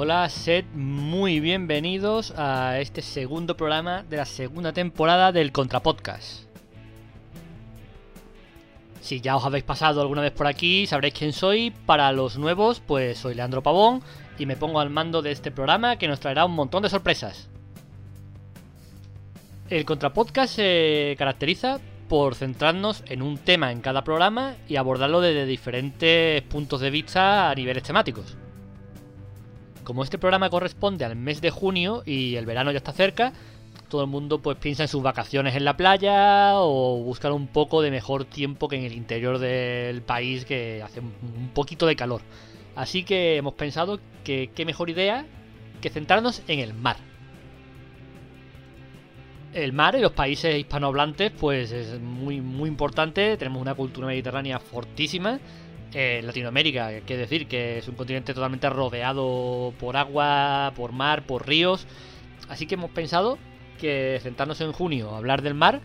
Hola, sed muy bienvenidos a este segundo programa de la segunda temporada del Contrapodcast. Si ya os habéis pasado alguna vez por aquí, sabréis quién soy. Para los nuevos, pues soy Leandro Pavón y me pongo al mando de este programa que nos traerá un montón de sorpresas. El Contrapodcast se caracteriza por centrarnos en un tema en cada programa y abordarlo desde diferentes puntos de vista a niveles temáticos. Como este programa corresponde al mes de junio y el verano ya está cerca, todo el mundo pues piensa en sus vacaciones en la playa o buscar un poco de mejor tiempo que en el interior del país que hace un poquito de calor. Así que hemos pensado que qué mejor idea que centrarnos en el mar. El mar en los países hispanohablantes pues es muy muy importante, tenemos una cultura mediterránea fortísima en Latinoamérica, que decir que es un continente totalmente rodeado por agua, por mar, por ríos. Así que hemos pensado que sentarnos en junio a hablar del mar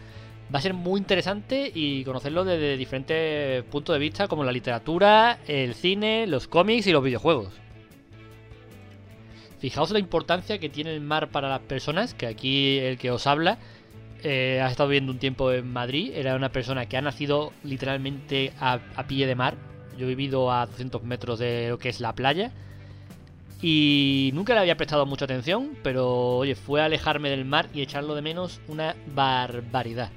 va a ser muy interesante y conocerlo desde diferentes puntos de vista como la literatura, el cine, los cómics y los videojuegos. Fijaos la importancia que tiene el mar para las personas, que aquí el que os habla eh, ha estado viviendo un tiempo en Madrid, era una persona que ha nacido literalmente a pie de mar, yo he vivido a 200 metros de lo que es la playa. Y nunca le había prestado mucha atención, pero oye, fue a alejarme del mar y echarlo de menos una barbaridad.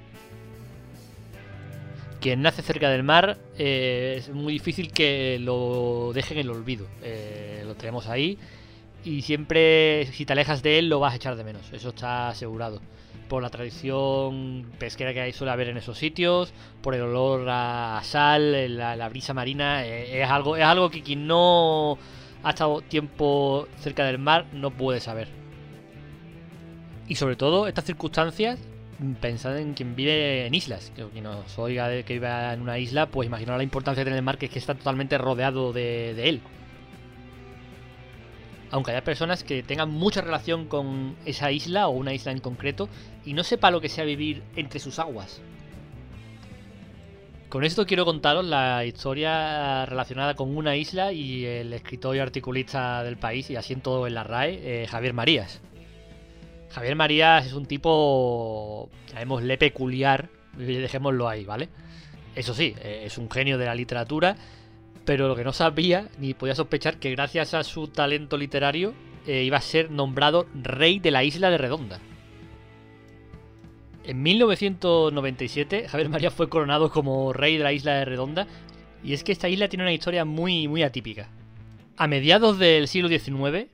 Quien nace cerca del mar eh, es muy difícil que lo dejen en el olvido. Eh, lo tenemos ahí y siempre si te alejas de él lo vas a echar de menos, eso está asegurado por la tradición pesquera que hay suele haber en esos sitios, por el olor a sal, la, brisa marina, eh, es, algo, es algo que quien no ha estado tiempo cerca del mar no puede saber. Y sobre todo estas circunstancias, pensad en quien vive en islas, que quien nos oiga de que vive en una isla, pues imaginaos la importancia de tener el mar que es que está totalmente rodeado de, de él aunque haya personas que tengan mucha relación con esa isla o una isla en concreto y no sepa lo que sea vivir entre sus aguas. Con esto quiero contaros la historia relacionada con una isla y el escritor y articulista del país, y asiento en la RAE, eh, Javier Marías. Javier Marías es un tipo, llamémosle peculiar, dejémoslo ahí, ¿vale? Eso sí, eh, es un genio de la literatura pero lo que no sabía, ni podía sospechar, que gracias a su talento literario eh, iba a ser nombrado rey de la isla de Redonda. En 1997, Javier María fue coronado como rey de la isla de Redonda, y es que esta isla tiene una historia muy, muy atípica. A mediados del siglo XIX,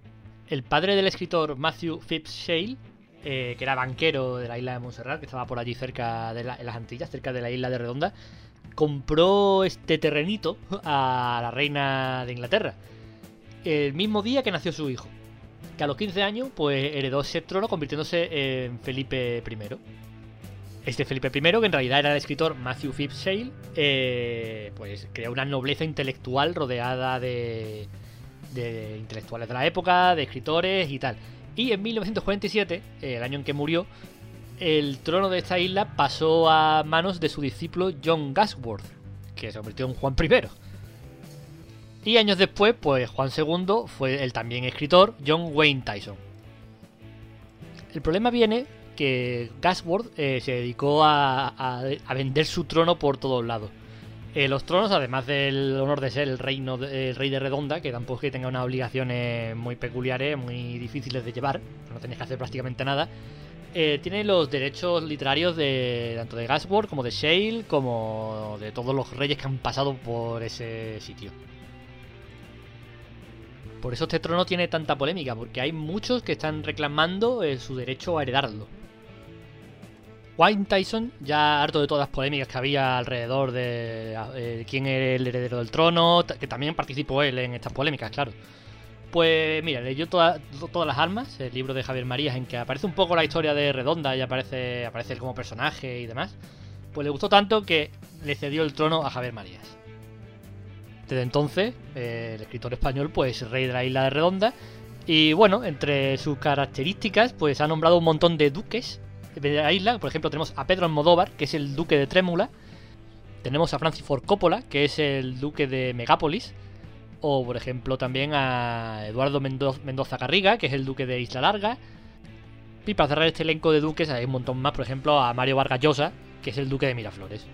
el padre del escritor Matthew Phipps Shale, eh, que era banquero de la isla de Montserrat, que estaba por allí cerca de las Antillas, cerca de la isla de Redonda, compró este terrenito a la reina de Inglaterra. El mismo día que nació su hijo. Que a los 15 años, pues heredó ese trono convirtiéndose en Felipe I. Este Felipe I, que en realidad era el escritor Matthew Phipps eh, pues creó una nobleza intelectual rodeada de, de intelectuales de la época, de escritores y tal. Y en 1947, el año en que murió, el trono de esta isla pasó a manos de su discípulo John Gasworth, que se convirtió en Juan I. Y años después, pues Juan II fue el también escritor John Wayne Tyson. El problema viene que Gasworth eh, se dedicó a, vender su trono por todos lados. Eh, los tronos, además del honor de ser el, reino rey de Redonda, que tampoco es que tenga unas obligaciones muy peculiares, muy difíciles de llevar, no tenéis que hacer prácticamente nada, eh, tiene los derechos literarios de tanto de Gasworth como de Shale, como de todos los reyes que han pasado por ese sitio. Por eso este trono tiene tanta polémica, porque hay muchos que están reclamando eh, su derecho a heredarlo. Wayne Tyson, ya harto de todas las polémicas que había alrededor de eh, quién era el heredero del trono, que también participó él en estas polémicas, claro. Pues mira, leyó todas las armas, el libro de Javier Marías, en que aparece un poco la historia de Redonda y aparece, aparece como personaje y demás. Pues le gustó tanto que le cedió el trono a Javier Marías. Desde entonces, eh, el escritor español, pues rey de la isla de Redonda. Y bueno, entre sus características, pues ha nombrado un montón de duques de la isla. Por ejemplo, tenemos a Pedro Almodóvar, que es el duque de Trémula. Tenemos a Francis Ford Coppola, que es el duque de Megápolis o por ejemplo también a Eduardo Mendoza Carriga, que es el duque de Isla Larga. Y para cerrar este elenco de duques hay un montón más, por ejemplo a Mario Vargas Llosa, que es el duque de Miraflores.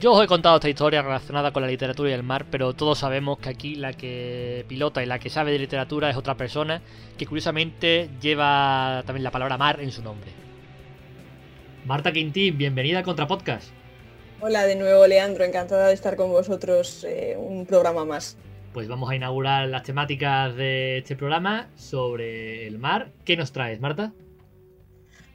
Yo os he contado esta historia relacionada con la literatura y el mar, pero todos sabemos que aquí la que pilota y la que sabe de literatura es otra persona, que curiosamente lleva también la palabra mar en su nombre. Marta Quintín, bienvenida a Contrapodcast. Hola de nuevo, Leandro, encantada de estar con vosotros eh, un programa más. Pues vamos a inaugurar las temáticas de este programa sobre el mar. ¿Qué nos traes, Marta?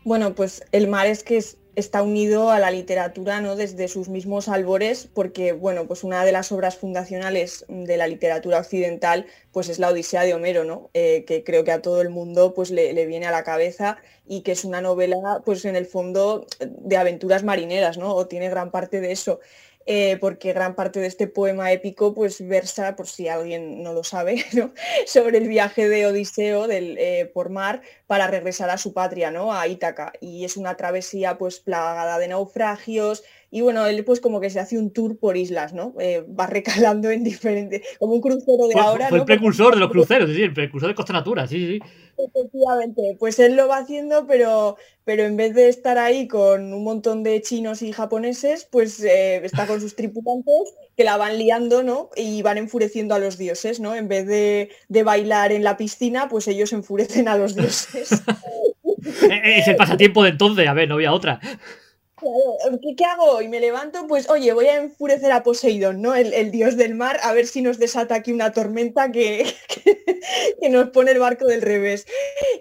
Bueno, pues el mar es que es está unido a la literatura ¿no? desde sus mismos albores, porque bueno, pues una de las obras fundacionales de la literatura occidental pues es la Odisea de Homero, ¿no? Eh, que creo que a todo el mundo pues, le, le, viene a la cabeza y que es una novela pues en el fondo de aventuras marineras, ¿no? o tiene gran parte de eso. Eh, porque gran parte de este poema épico pues versa, por si alguien no lo sabe, sobre el viaje de Odiseo eh, por mar para regresar a su patria, ¿no? a Ítaca. Y es una travesía pues plagada de naufragios, y bueno, él pues como que se hace un tour por islas, ¿no? Eh, va recalando en diferentes, como un crucero de ahora. Fue el precursor de los cruceros, decir, el precursor de Costa Natura, sí, sí. Efectivamente, pues él lo va haciendo, pero, pero en vez de estar ahí con un montón de chinos y japoneses, pues eh, está con sus tripulantes que la van liando, ¿no? Y van enfureciendo a los dioses, ¿no? En vez de, de bailar en la piscina, pues ellos enfurecen a los dioses. Eh, es el pasatiempo de entonces, a ver, no había otra. ¿qué, hago Y me levanto, pues oye, voy a enfurecer a Poseidón, ¿no? El, dios del mar, a ver si nos desata aquí una tormenta que, que, nos pone el barco del revés.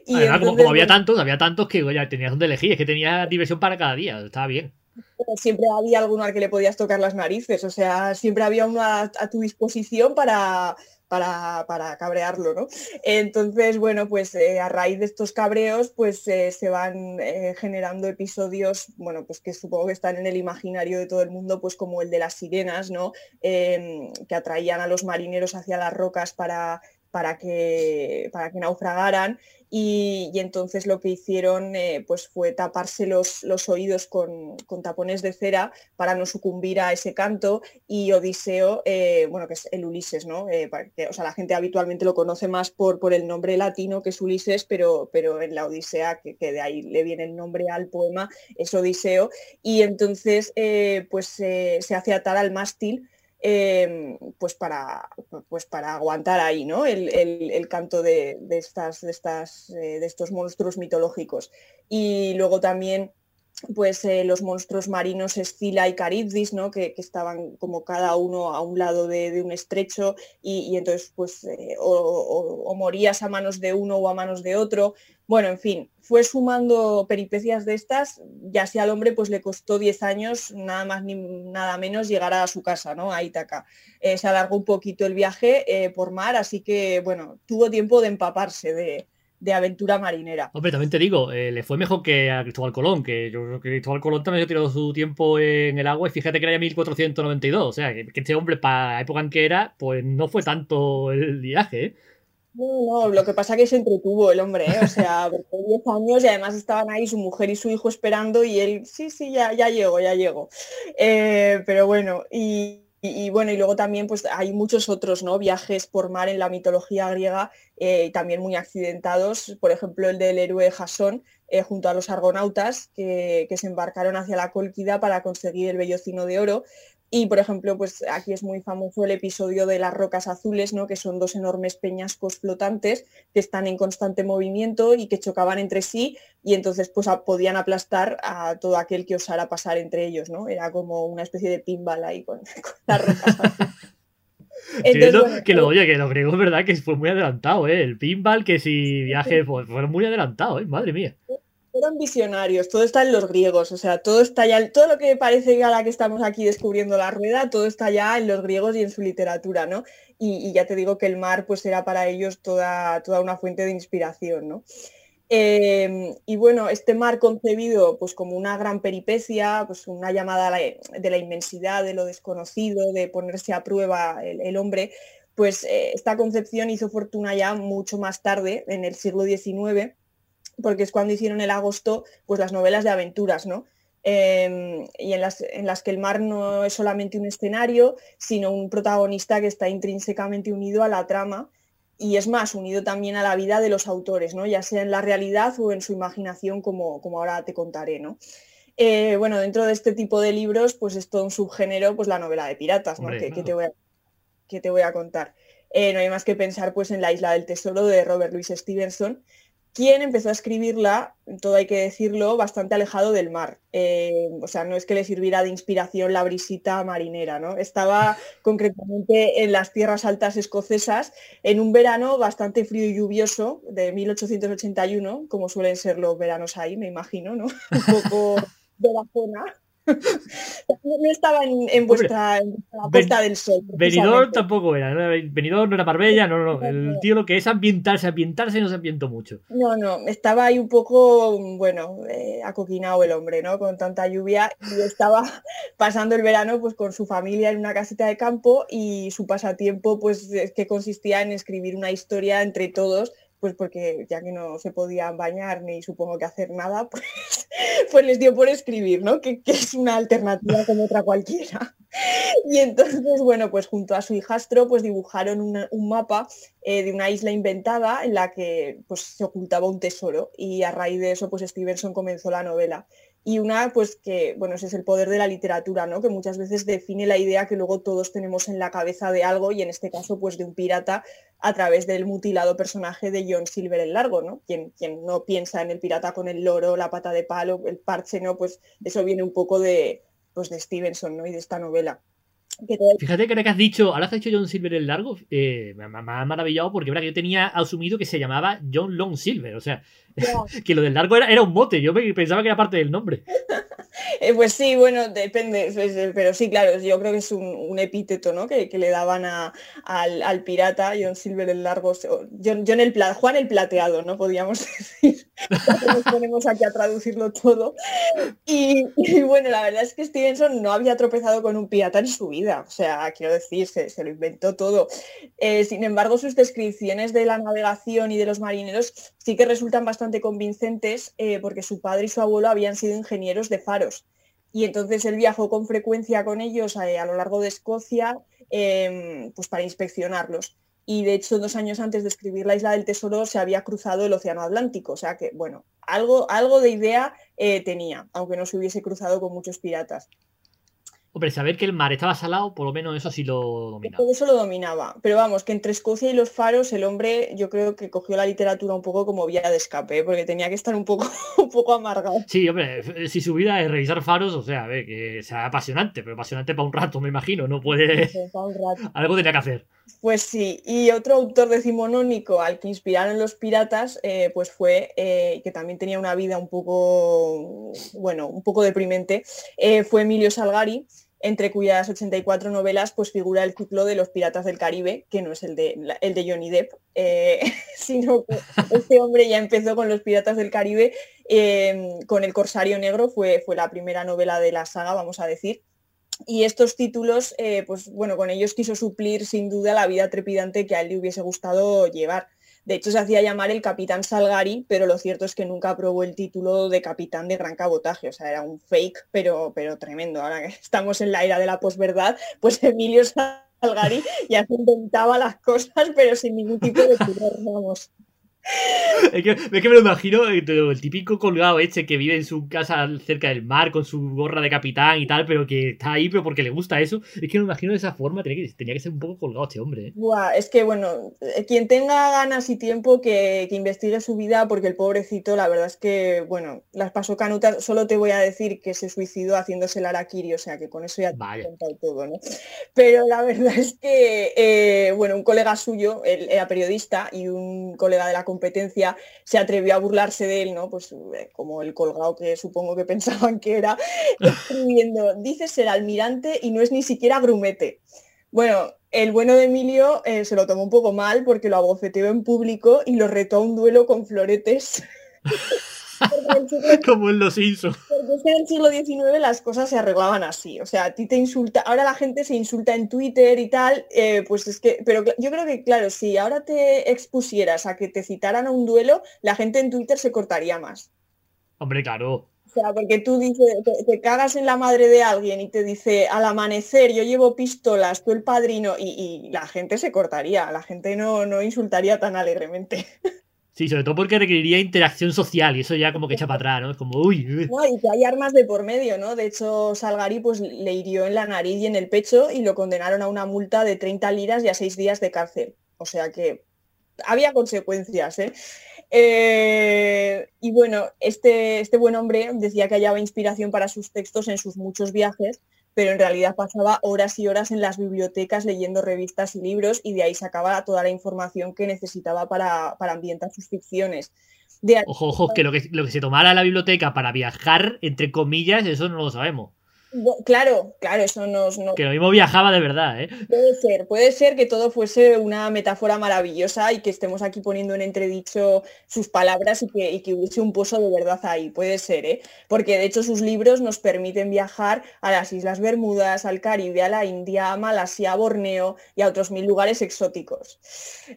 Y como, había tantos, había tantos que ya tenías donde elegir, es que tenía diversión para cada día, estaba bien. Siempre había alguno al que le podías tocar las narices, o sea, siempre había uno a tu disposición para, para, cabrearlo, ¿no? Entonces, bueno, pues eh, a raíz de estos cabreos, pues eh, se van eh, generando episodios, bueno, pues que supongo que están en el imaginario de todo el mundo, pues como el de las sirenas, ¿no? Em, que atraían a los marineros hacia las rocas para para que, para que naufragaran y, entonces lo que hicieron eh, pues fue taparse los, los oídos con, tapones de cera para no sucumbir a ese canto y Odiseo, eh, bueno, que es el Ulises, ¿no? Eh, o sea, la gente habitualmente lo conoce más por, por el nombre latino que es Ulises, pero, pero en la Odisea, que, que de ahí le viene el nombre al poema, es Odiseo, y entonces pues se hace atar al mástil Em, pues, para, pues para aguantar ahí ¿no? el, canto de, estas, de, estas, eh, de estos monstruos mitológicos. Y luego también pues eh, los monstruos marinos Escila y Caribdis, ¿no? Que, estaban como cada uno a un lado de, un estrecho y, entonces pues eh, o, morías a manos de uno o a manos de otro bueno, en fin, fue sumando peripecias de estas, ya si al hombre pues le costó 10 años, nada más ni nada menos, llegar a su casa, ¿no? A Ítaca. Eh, se alargó un poquito el viaje eh, por mar, así que, bueno, tuvo tiempo de empaparse de, aventura marinera. Hombre, también te digo, eh, le fue mejor que a Cristóbal Colón, que yo creo que Cristóbal Colón también ha tirado su tiempo en el agua y fíjate que era ya 1492, o sea, que este hombre para la época en que era, pues no fue tanto el viaje, ¿eh? No, no, lo que pasa es que se entretuvo el hombre, ¿eh? o sea, porque 10 años y además estaban ahí su mujer y su hijo esperando y él, sí, sí, ya, ya llego, ya llego. Eh, pero bueno, y, bueno, y luego también pues hay muchos otros ¿no? viajes por mar en la mitología griega, eh, también muy accidentados, por ejemplo el del héroe Jasón, junto a los argonautas que, que, se embarcaron hacia la Cólquida para conseguir el vellocino de oro. Y, por ejemplo, pues aquí es muy famoso el episodio de las rocas azules, ¿no? que son dos enormes peñascos flotantes que están en constante movimiento y que chocaban entre sí y entonces pues podían aplastar a todo aquel que osara pasar entre ellos. ¿no? Era como una especie de pinball ahí con, las rocas azules. que lo oye, que los griegos, verdad, que fue muy adelantado, ¿eh? El pinball, que si viaje, pues fueron muy adelantados, ¿eh? Madre mía. Fueron visionarios, todo está en los griegos, o sea, todo está ya, todo lo que parece que ahora que estamos aquí descubriendo la rueda, todo está ya en los griegos y en su literatura, ¿no? Y, ya te digo que el mar pues era para ellos toda, toda una fuente de inspiración, ¿no? Em, y bueno, este mar concebido pues como una gran peripecia, pues una llamada de la inmensidad, de lo desconocido, de ponerse a prueba el, hombre, pues eh, esta concepción hizo fortuna ya mucho más tarde, en el siglo XIX, porque es cuando hicieron el agosto pues las novelas de aventuras, ¿no? em, y en las, en las que el mar no es solamente un escenario, sino un protagonista que está intrínsecamente unido a la trama y es más, unido también a la vida de los autores, ¿no? ya sea en la realidad o en su imaginación, como, como ahora te contaré. ¿no? Eh, bueno, dentro de este tipo de libros, pues es todo un subgénero, pues la novela de piratas, ¿no? que, te voy a, que, te voy a, contar. Eh, no hay más que pensar pues, en La isla del tesoro de Robert Louis Stevenson, quien empezó a escribirla, todo hay que decirlo, bastante alejado del mar. Eh, o sea, no es que le sirviera de inspiración la brisita marinera, ¿no? Estaba concretamente en las tierras altas escocesas en un verano bastante frío y lluvioso de 1881, como suelen ser los veranos ahí, me imagino, ¿no? Un poco de la zona no estaba en, vuestra, puesta del sol. Venidor tampoco era, ¿no? Venidor no era Marbella, no, no, El tío lo que es ambientarse, ambientarse no se ambientó mucho. No, no, estaba ahí un poco, bueno, eh, acoquinado el hombre, ¿no? Con tanta lluvia y estaba pasando el verano pues con su familia en una casita de campo y su pasatiempo pues que consistía en escribir una historia entre todos pues porque ya que no se podían bañar ni supongo que hacer nada, pues, pues les dio por escribir, ¿no? Que, es una alternativa como otra cualquiera. Y entonces, bueno, pues junto a su hijastro, pues dibujaron un mapa eh, de una isla inventada en la que pues, se ocultaba un tesoro y a raíz de eso, pues Stevenson comenzó la novela y una pues que bueno ese es el poder de la literatura no que muchas veces define la idea que luego todos tenemos en la cabeza de algo y en este caso pues de un pirata a través del mutilado personaje de John Silver el Largo no quien, quien no piensa en el pirata con el loro la pata de palo el parche no pues eso viene un poco de pues de Stevenson no y de esta novela Fíjate que ahora que has dicho, ahora has dicho John Silver el largo, eh, me, ha maravillado porque verdad, yo tenía asumido que se llamaba John Long Silver, o sea, que lo del largo era, era un mote, yo pensaba que era parte del nombre. Eh, pues sí, bueno, depende, pero sí, claro, yo creo que es un, epíteto ¿no? que, le daban al, pirata, John Silver el largo, John, el Juan el plateado, ¿no? Podríamos decir. Nos ponemos aquí a traducirlo todo. Y, bueno, la verdad es que Stevenson no había tropezado con un pirata en su vida, o sea, quiero decir, se, lo inventó todo. Eh, sin embargo, sus descripciones de la navegación y de los marineros sí que resultan bastante convincentes eh, porque su padre y su abuelo habían sido ingenieros de faros y entonces él viajó con frecuencia con ellos a, lo largo de Escocia em, pues para inspeccionarlos. Y de hecho, dos años antes de escribir La Isla del Tesoro se había cruzado el Océano Atlántico. O sea que, bueno, algo, algo de idea eh, tenía, aunque no se hubiese cruzado con muchos piratas. Hombre, saber que el mar estaba salado, por lo menos eso sí lo dominaba. Todo eso lo dominaba. Pero vamos, que entre Escocia y los faros, el hombre yo creo que cogió la literatura un poco como vía de escape, ¿eh? porque tenía que estar un poco, un poco amargado. Sí, hombre, si su vida es revisar faros, o sea, a ver, que sea apasionante, pero apasionante para un rato, me imagino, no puede... Algo tenía que hacer. Pues sí, y otro autor decimonónico al que inspiraron los piratas, eh, pues fue, eh, que también tenía una vida un poco, bueno, un poco deprimente, fue Emilio Salgari, entre cuyas 84 novelas pues figura el ciclo de los Piratas del Caribe, que no es el de, el de Johnny Depp, eh, sino que este hombre ya empezó con los Piratas del Caribe, con El Corsario Negro, fue, fue la primera novela de la saga, vamos a decir. Y estos títulos, eh, pues bueno, con ellos quiso suplir sin duda la vida trepidante que a él le hubiese gustado llevar. De hecho, se hacía llamar el capitán Salgari, pero lo cierto es que nunca aprobó el título de capitán de gran cabotaje. O sea, era un fake, pero, pero tremendo. Ahora que estamos en la era de la posverdad, pues Emilio Salgari ya se inventaba las cosas, pero sin ningún tipo de pudor, vamos. Es que, me lo imagino, eh, el típico colgado este que vive en su casa cerca del mar con su gorra de capitán y tal, pero que está ahí pero porque le gusta eso. Es que me imagino de esa forma, tenía que, tenía que ser un poco colgado este hombre. ¿eh? es que bueno, eh, quien tenga ganas y tiempo que, investigue su vida, porque el pobrecito, la verdad es que, bueno, las pasó canutas, solo te voy a decir que se suicidó haciéndose el araquiri, o sea que con eso ya te he contado todo, ¿no? Pero la verdad es que, bueno, un colega suyo, él era periodista y un colega de la competencia se atrevió a burlarse de él, ¿no? Pues eh, como el colgado que supongo que pensaban que era, escribiendo, dice ser almirante y no es ni siquiera grumete. Bueno, el bueno de Emilio eh, se lo tomó un poco mal porque lo abofeteó en público y lo retó a un duelo con floretes. Como en los Simpsons. Porque en el siglo XIX las cosas se arreglaban así. O sea, a ti te insulta, ahora la gente se insulta en Twitter y tal, eh, pues es que, pero yo creo que, claro, si ahora te expusieras a que te citaran a un duelo, la gente en Twitter se cortaría más. Hombre, claro. O sea, porque tú dices, te, cagas en la madre de alguien y te dice, al amanecer yo llevo pistolas, tú el padrino, y, la gente se cortaría, la gente no, no insultaría tan alegremente. Sí, sobre todo porque requeriría interacción social y eso ya como que echa para atrás, ¿no? Es como, uy. No, y que hay armas de por medio, ¿no? De hecho, Salgari pues le hirió en la nariz y en el pecho y lo condenaron a una multa de 30 liras y a 6 días de cárcel. O sea que había consecuencias, ¿eh? Eh, y bueno, este, este buen hombre decía que hallaba inspiración para sus textos en sus muchos viajes, pero en realidad pasaba horas y horas en las bibliotecas leyendo revistas y libros y de ahí sacaba toda la información que necesitaba para, ambientar sus ficciones. Ojo, ojo, que lo, que lo que se tomara la biblioteca para viajar, entre comillas, eso no lo sabemos. Claro, claro, eso nos, Que lo mismo viajaba de verdad, ¿eh? Puede ser, puede ser que todo fuese una metáfora maravillosa y que estemos aquí poniendo en entredicho sus palabras y que, hubiese un pozo de verdad ahí, puede ser, ¿eh? Porque de hecho sus libros nos permiten viajar a las Islas Bermudas, al Caribe, a la India, a Malasia, a Borneo y a otros mil lugares exóticos.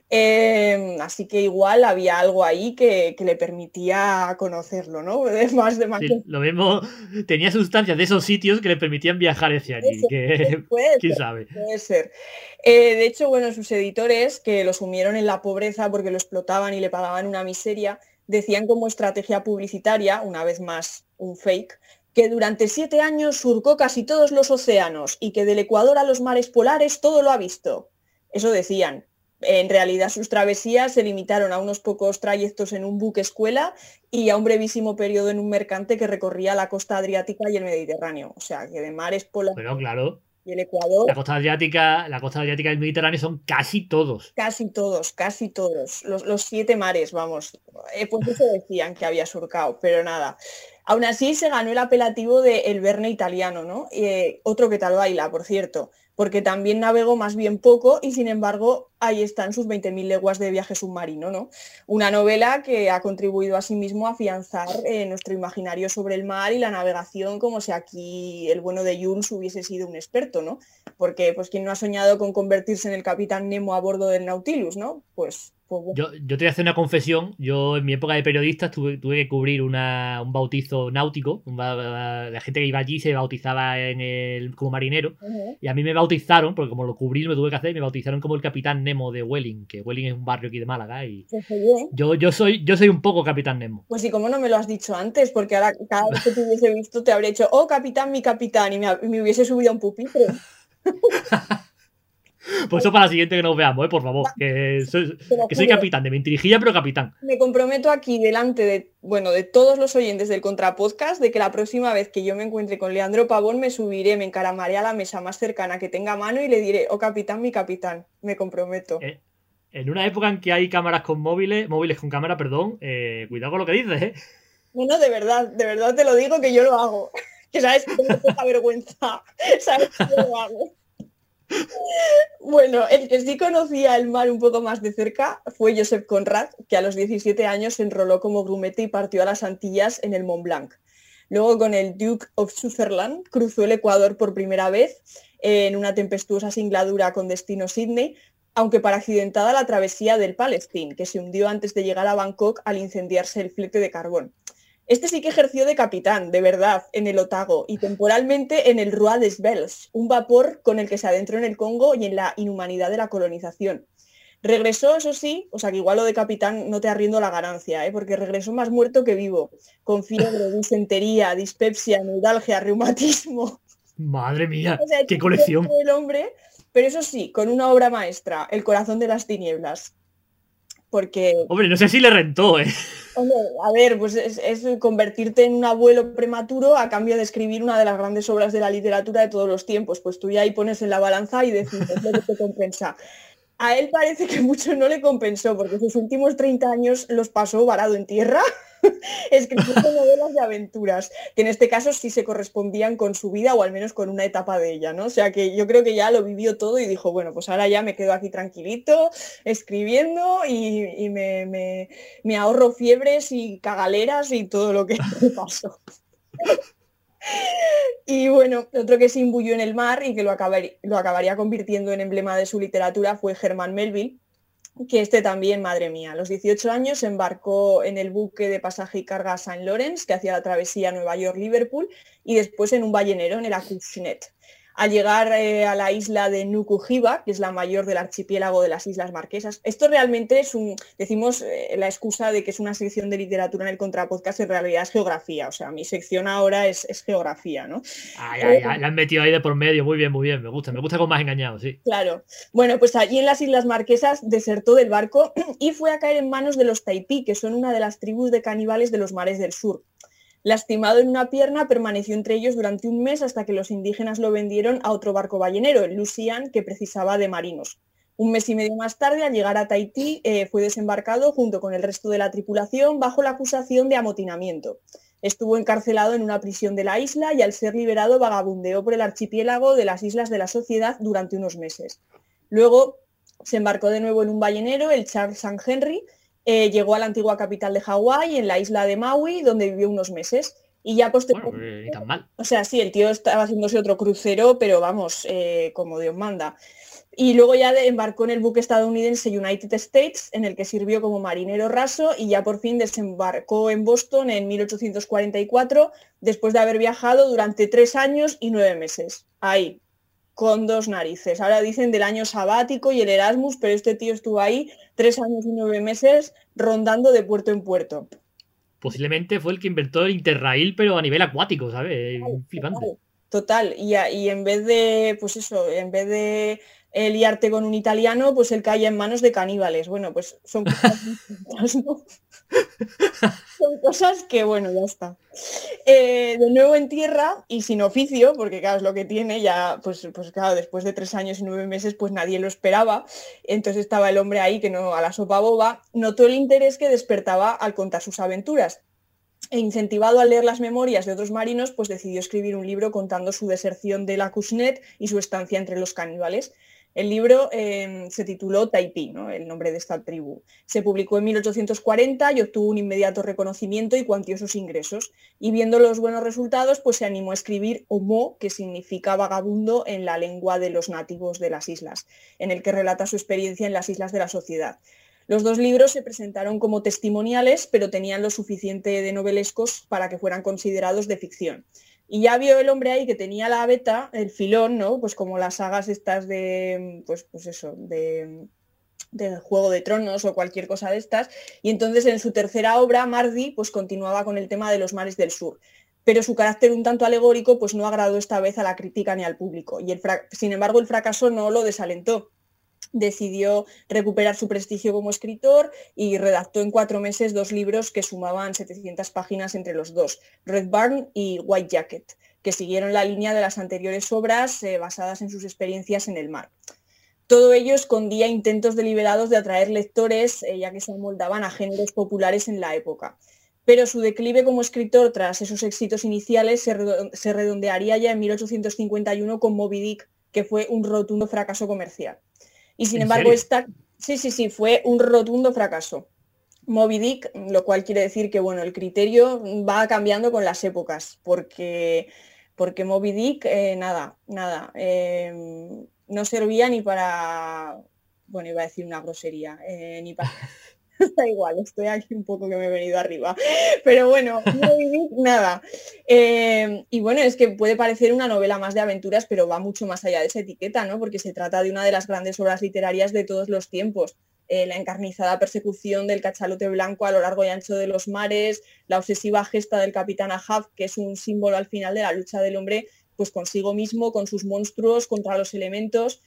Em, así que igual había algo ahí que, le permitía conocerlo, ¿no? Más de más. lo mismo tenía sustancias de esos sitios que le permitían viajar hacia allí. ¿Quién sabe? Puede ser. Eh, de hecho, bueno, sus editores, que lo sumieron en la pobreza porque lo explotaban y le pagaban una miseria, decían como estrategia publicitaria, una vez más un fake, que durante siete años surcó casi todos los océanos y que del Ecuador a los mares polares todo lo ha visto. Eso decían. En realidad sus travesías se limitaron a unos pocos trayectos en un buque escuela y a un brevísimo periodo en un mercante que recorría la costa adriática y el Mediterráneo. O sea, que de mares polares Pero claro. y el Ecuador. La costa adriática, la costa adriática y el Mediterráneo son casi todos. Casi todos, casi todos. Los, siete mares, vamos. Eh, pues eso decían que había surcado, pero nada. Aún así se ganó el apelativo de El Verne italiano, ¿no? Eh, otro que tal baila, por cierto porque también navegó más bien poco y sin embargo ahí están sus 20.000 leguas de viaje submarino, ¿no? Una novela que ha contribuido asimismo a afianzar eh, nuestro imaginario sobre el mar y la navegación como si aquí el bueno de Jules hubiese sido un experto, ¿no? Porque pues quien no ha soñado con convertirse en el capitán Nemo a bordo del Nautilus, ¿no? Pues yo, yo, te voy a hacer una confesión. Yo en mi época de periodista tuve, que cubrir un bautizo náutico. la gente que iba allí se bautizaba en el, como marinero. Y a mí me bautizaron, porque como lo cubrí, me tuve que hacer, me bautizaron como el capitán Nemo de Welling, que Welling es un barrio aquí de Málaga. Y pues yo, yo, soy, yo soy un poco capitán Nemo. Pues y cómo no me lo has dicho antes, porque ahora cada vez que te hubiese visto te habría hecho, oh capitán, mi capitán, y me, me hubiese subido a un pupitre. Pues eso para la siguiente que nos veamos, ¿eh? por favor. Que soy, capitán de mentirijilla, pero capitán. Me comprometo aquí delante de, bueno, de todos los oyentes del Contrapodcast de que la próxima vez que yo me encuentre con Leandro Pavón me subiré, me encaramaré a la mesa más cercana que tenga mano y le diré, oh capitán, mi capitán. Me comprometo. Eh, en una época en que hay cámaras con móviles, móviles con cámara, perdón, eh, cuidado con lo que dices, ¿eh? Bueno, de verdad, de verdad te lo digo que yo lo hago. que sabes que tengo poca vergüenza. Sabes que yo lo hago. Bueno, el que sí conocía el mar un poco más de cerca fue Joseph Conrad, que a los 17 años se enroló como grumete y partió a las Antillas en el Mont Blanc. Luego con el Duke of Sutherland cruzó el Ecuador por primera vez en una tempestuosa singladura con destino Sydney, aunque para accidentada la travesía del Palestine, que se hundió antes de llegar a Bangkok al incendiarse el flete de carbón. Este sí que ejerció de capitán, de verdad, en el Otago y temporalmente en el Roi des Bels, un vapor con el que se adentró en el Congo y en la inhumanidad de la colonización. Regresó, eso sí, o sea que igual lo de capitán no te arriendo la ganancia, ¿eh? porque regresó más muerto que vivo, con fiebre, disentería, dispepsia, neuralgia, reumatismo. Madre mía, qué colección. El hombre, pero eso sí, con una obra maestra, El corazón de las tinieblas. Porque... Hombre, no sé si le rentó, ¿eh? a ver, pues es, convertirte en un abuelo prematuro a cambio de escribir una de las grandes obras de la literatura de todos los tiempos. Pues tú ya ahí pones en la balanza y decides lo que te compensa. A él parece que mucho no le compensó, porque sus últimos 30 años los pasó varado en tierra escribiendo novelas de aventuras, que en este caso sí se correspondían con su vida o al menos con una etapa de ella, ¿no? O sea que yo creo que ya lo vivió todo y dijo, bueno, pues ahora ya me quedo aquí tranquilito, escribiendo y, me, ahorro fiebres y cagaleras y todo lo que me pasó. Y bueno, otro que se imbuyó en el mar y que lo, acabaría convirtiendo en emblema de su literatura fue Germán Melville, que este también, madre mía, a los 18 años embarcó en el buque de pasaje y carga Saint Lawrence, que hacía la travesía Nueva York-Liverpool, y después en un ballenero en el Acushnet al llegar eh, a la isla de Nukujiba, que es la mayor del archipiélago de las Islas Marquesas. Esto realmente es un, decimos eh, la excusa de que es una sección de literatura en el contrapodcast, en realidad es geografía, o sea, mi sección ahora es, geografía, ¿no? Ay, ay, ay, la han metido ahí de por medio, muy bien, muy bien, me gusta, me gusta con más engañado, sí. Claro. Bueno, pues allí en las Islas Marquesas desertó del barco y fue a caer en manos de los Taipí, que son una de las tribus de caníbales de los mares del sur. Lastimado en una pierna, permaneció entre ellos durante un mes hasta que los indígenas lo vendieron a otro barco ballenero, el Lucian, que precisaba de marinos. Un mes y medio más tarde, al llegar a Tahití, eh, fue desembarcado junto con el resto de la tripulación bajo la acusación de amotinamiento. Estuvo encarcelado en una prisión de la isla y al ser liberado vagabundeó por el archipiélago de las Islas de la Sociedad durante unos meses. Luego se embarcó de nuevo en un ballenero, el Charles St. Henry, eh, llegó a la antigua capital de Hawái, en la isla de Maui, donde vivió unos meses. Y ya posteriormente... O sea, sí, el tío estaba haciéndose otro crucero, pero vamos, eh, como Dios manda. Y luego ya embarcó en el buque estadounidense United States, en el que sirvió como marinero raso y ya por fin desembarcó en Boston en 1844, después de haber viajado durante tres años y nueve meses. Ahí, con dos narices. Ahora dicen del año sabático y el Erasmus, pero este tío estuvo ahí tres años y nueve meses rondando de puerto en puerto. Posiblemente fue el que inventó el Interrail, pero a nivel acuático, ¿sabes? Flipante. Total, Y, y, en vez de, pues eso, en vez de el liarte con un italiano, pues él caía en manos de caníbales. Bueno, pues son cosas, son cosas que, bueno, ya está. Eh, de nuevo en tierra y sin oficio, porque claro, es lo que tiene, ya, pues, pues claro, después de tres años y nueve meses, pues nadie lo esperaba. Entonces estaba el hombre ahí que no, a la sopa boba, notó el interés que despertaba al contar sus aventuras e incentivado a leer las memorias de otros marinos, pues decidió escribir un libro contando su deserción de la Cusnet y su estancia entre los caníbales. El libro em, se tituló Taipí, ¿no? el nombre de esta tribu. Se publicó en 1840 y obtuvo un inmediato reconocimiento y cuantiosos ingresos. Y viendo los buenos resultados, pues se animó a escribir Homo, que significa vagabundo en la lengua de los nativos de las islas, en el que relata su experiencia en las islas de la sociedad. Los dos libros se presentaron como testimoniales, pero tenían lo suficiente de novelescos para que fueran considerados de ficción. Y ya vio el hombre ahí que tenía la beta, el filón, ¿no? Pues como las sagas estas de, pues, pues eso, de, Juego de Tronos o cualquier cosa de estas. Y entonces en su tercera obra, Mardi, pues continuaba con el tema de los mares del sur. Pero su carácter un tanto alegórico, pues no agradó esta vez a la crítica ni al público. Y sin embargo, el fracaso no lo desalentó decidió recuperar su prestigio como escritor y redactó en cuatro meses dos libros que sumaban 700 páginas entre los dos, Red Barn y White Jacket, que siguieron la línea de las anteriores obras eh, basadas en sus experiencias en el mar. Todo ello escondía intentos deliberados de atraer lectores, eh, ya que se amoldaban a géneros populares en la época. Pero su declive como escritor tras esos éxitos iniciales se redondearía ya en 1851 con Moby Dick, que fue un rotundo fracaso comercial. Y sin embargo, esta, sí, sí, sí, fue un rotundo fracaso. Moby Dick, lo cual quiere decir que bueno, el criterio va cambiando con las épocas, porque, porque Moby Dick, eh, nada, nada, em, no servía ni para, bueno, iba a decir una grosería, eh, ni para... da igual, estoy aquí un poco que me he venido arriba. Pero bueno, nada. Eh, y bueno, es que puede parecer una novela más de aventuras, pero va mucho más allá de esa etiqueta, ¿no? Porque se trata de una de las grandes obras literarias de todos los tiempos. Eh, la encarnizada persecución del cachalote blanco a lo largo y ancho de los mares, la obsesiva gesta del capitán Ahab, que es un símbolo al final de la lucha del hombre pues consigo mismo, con sus monstruos, contra los elementos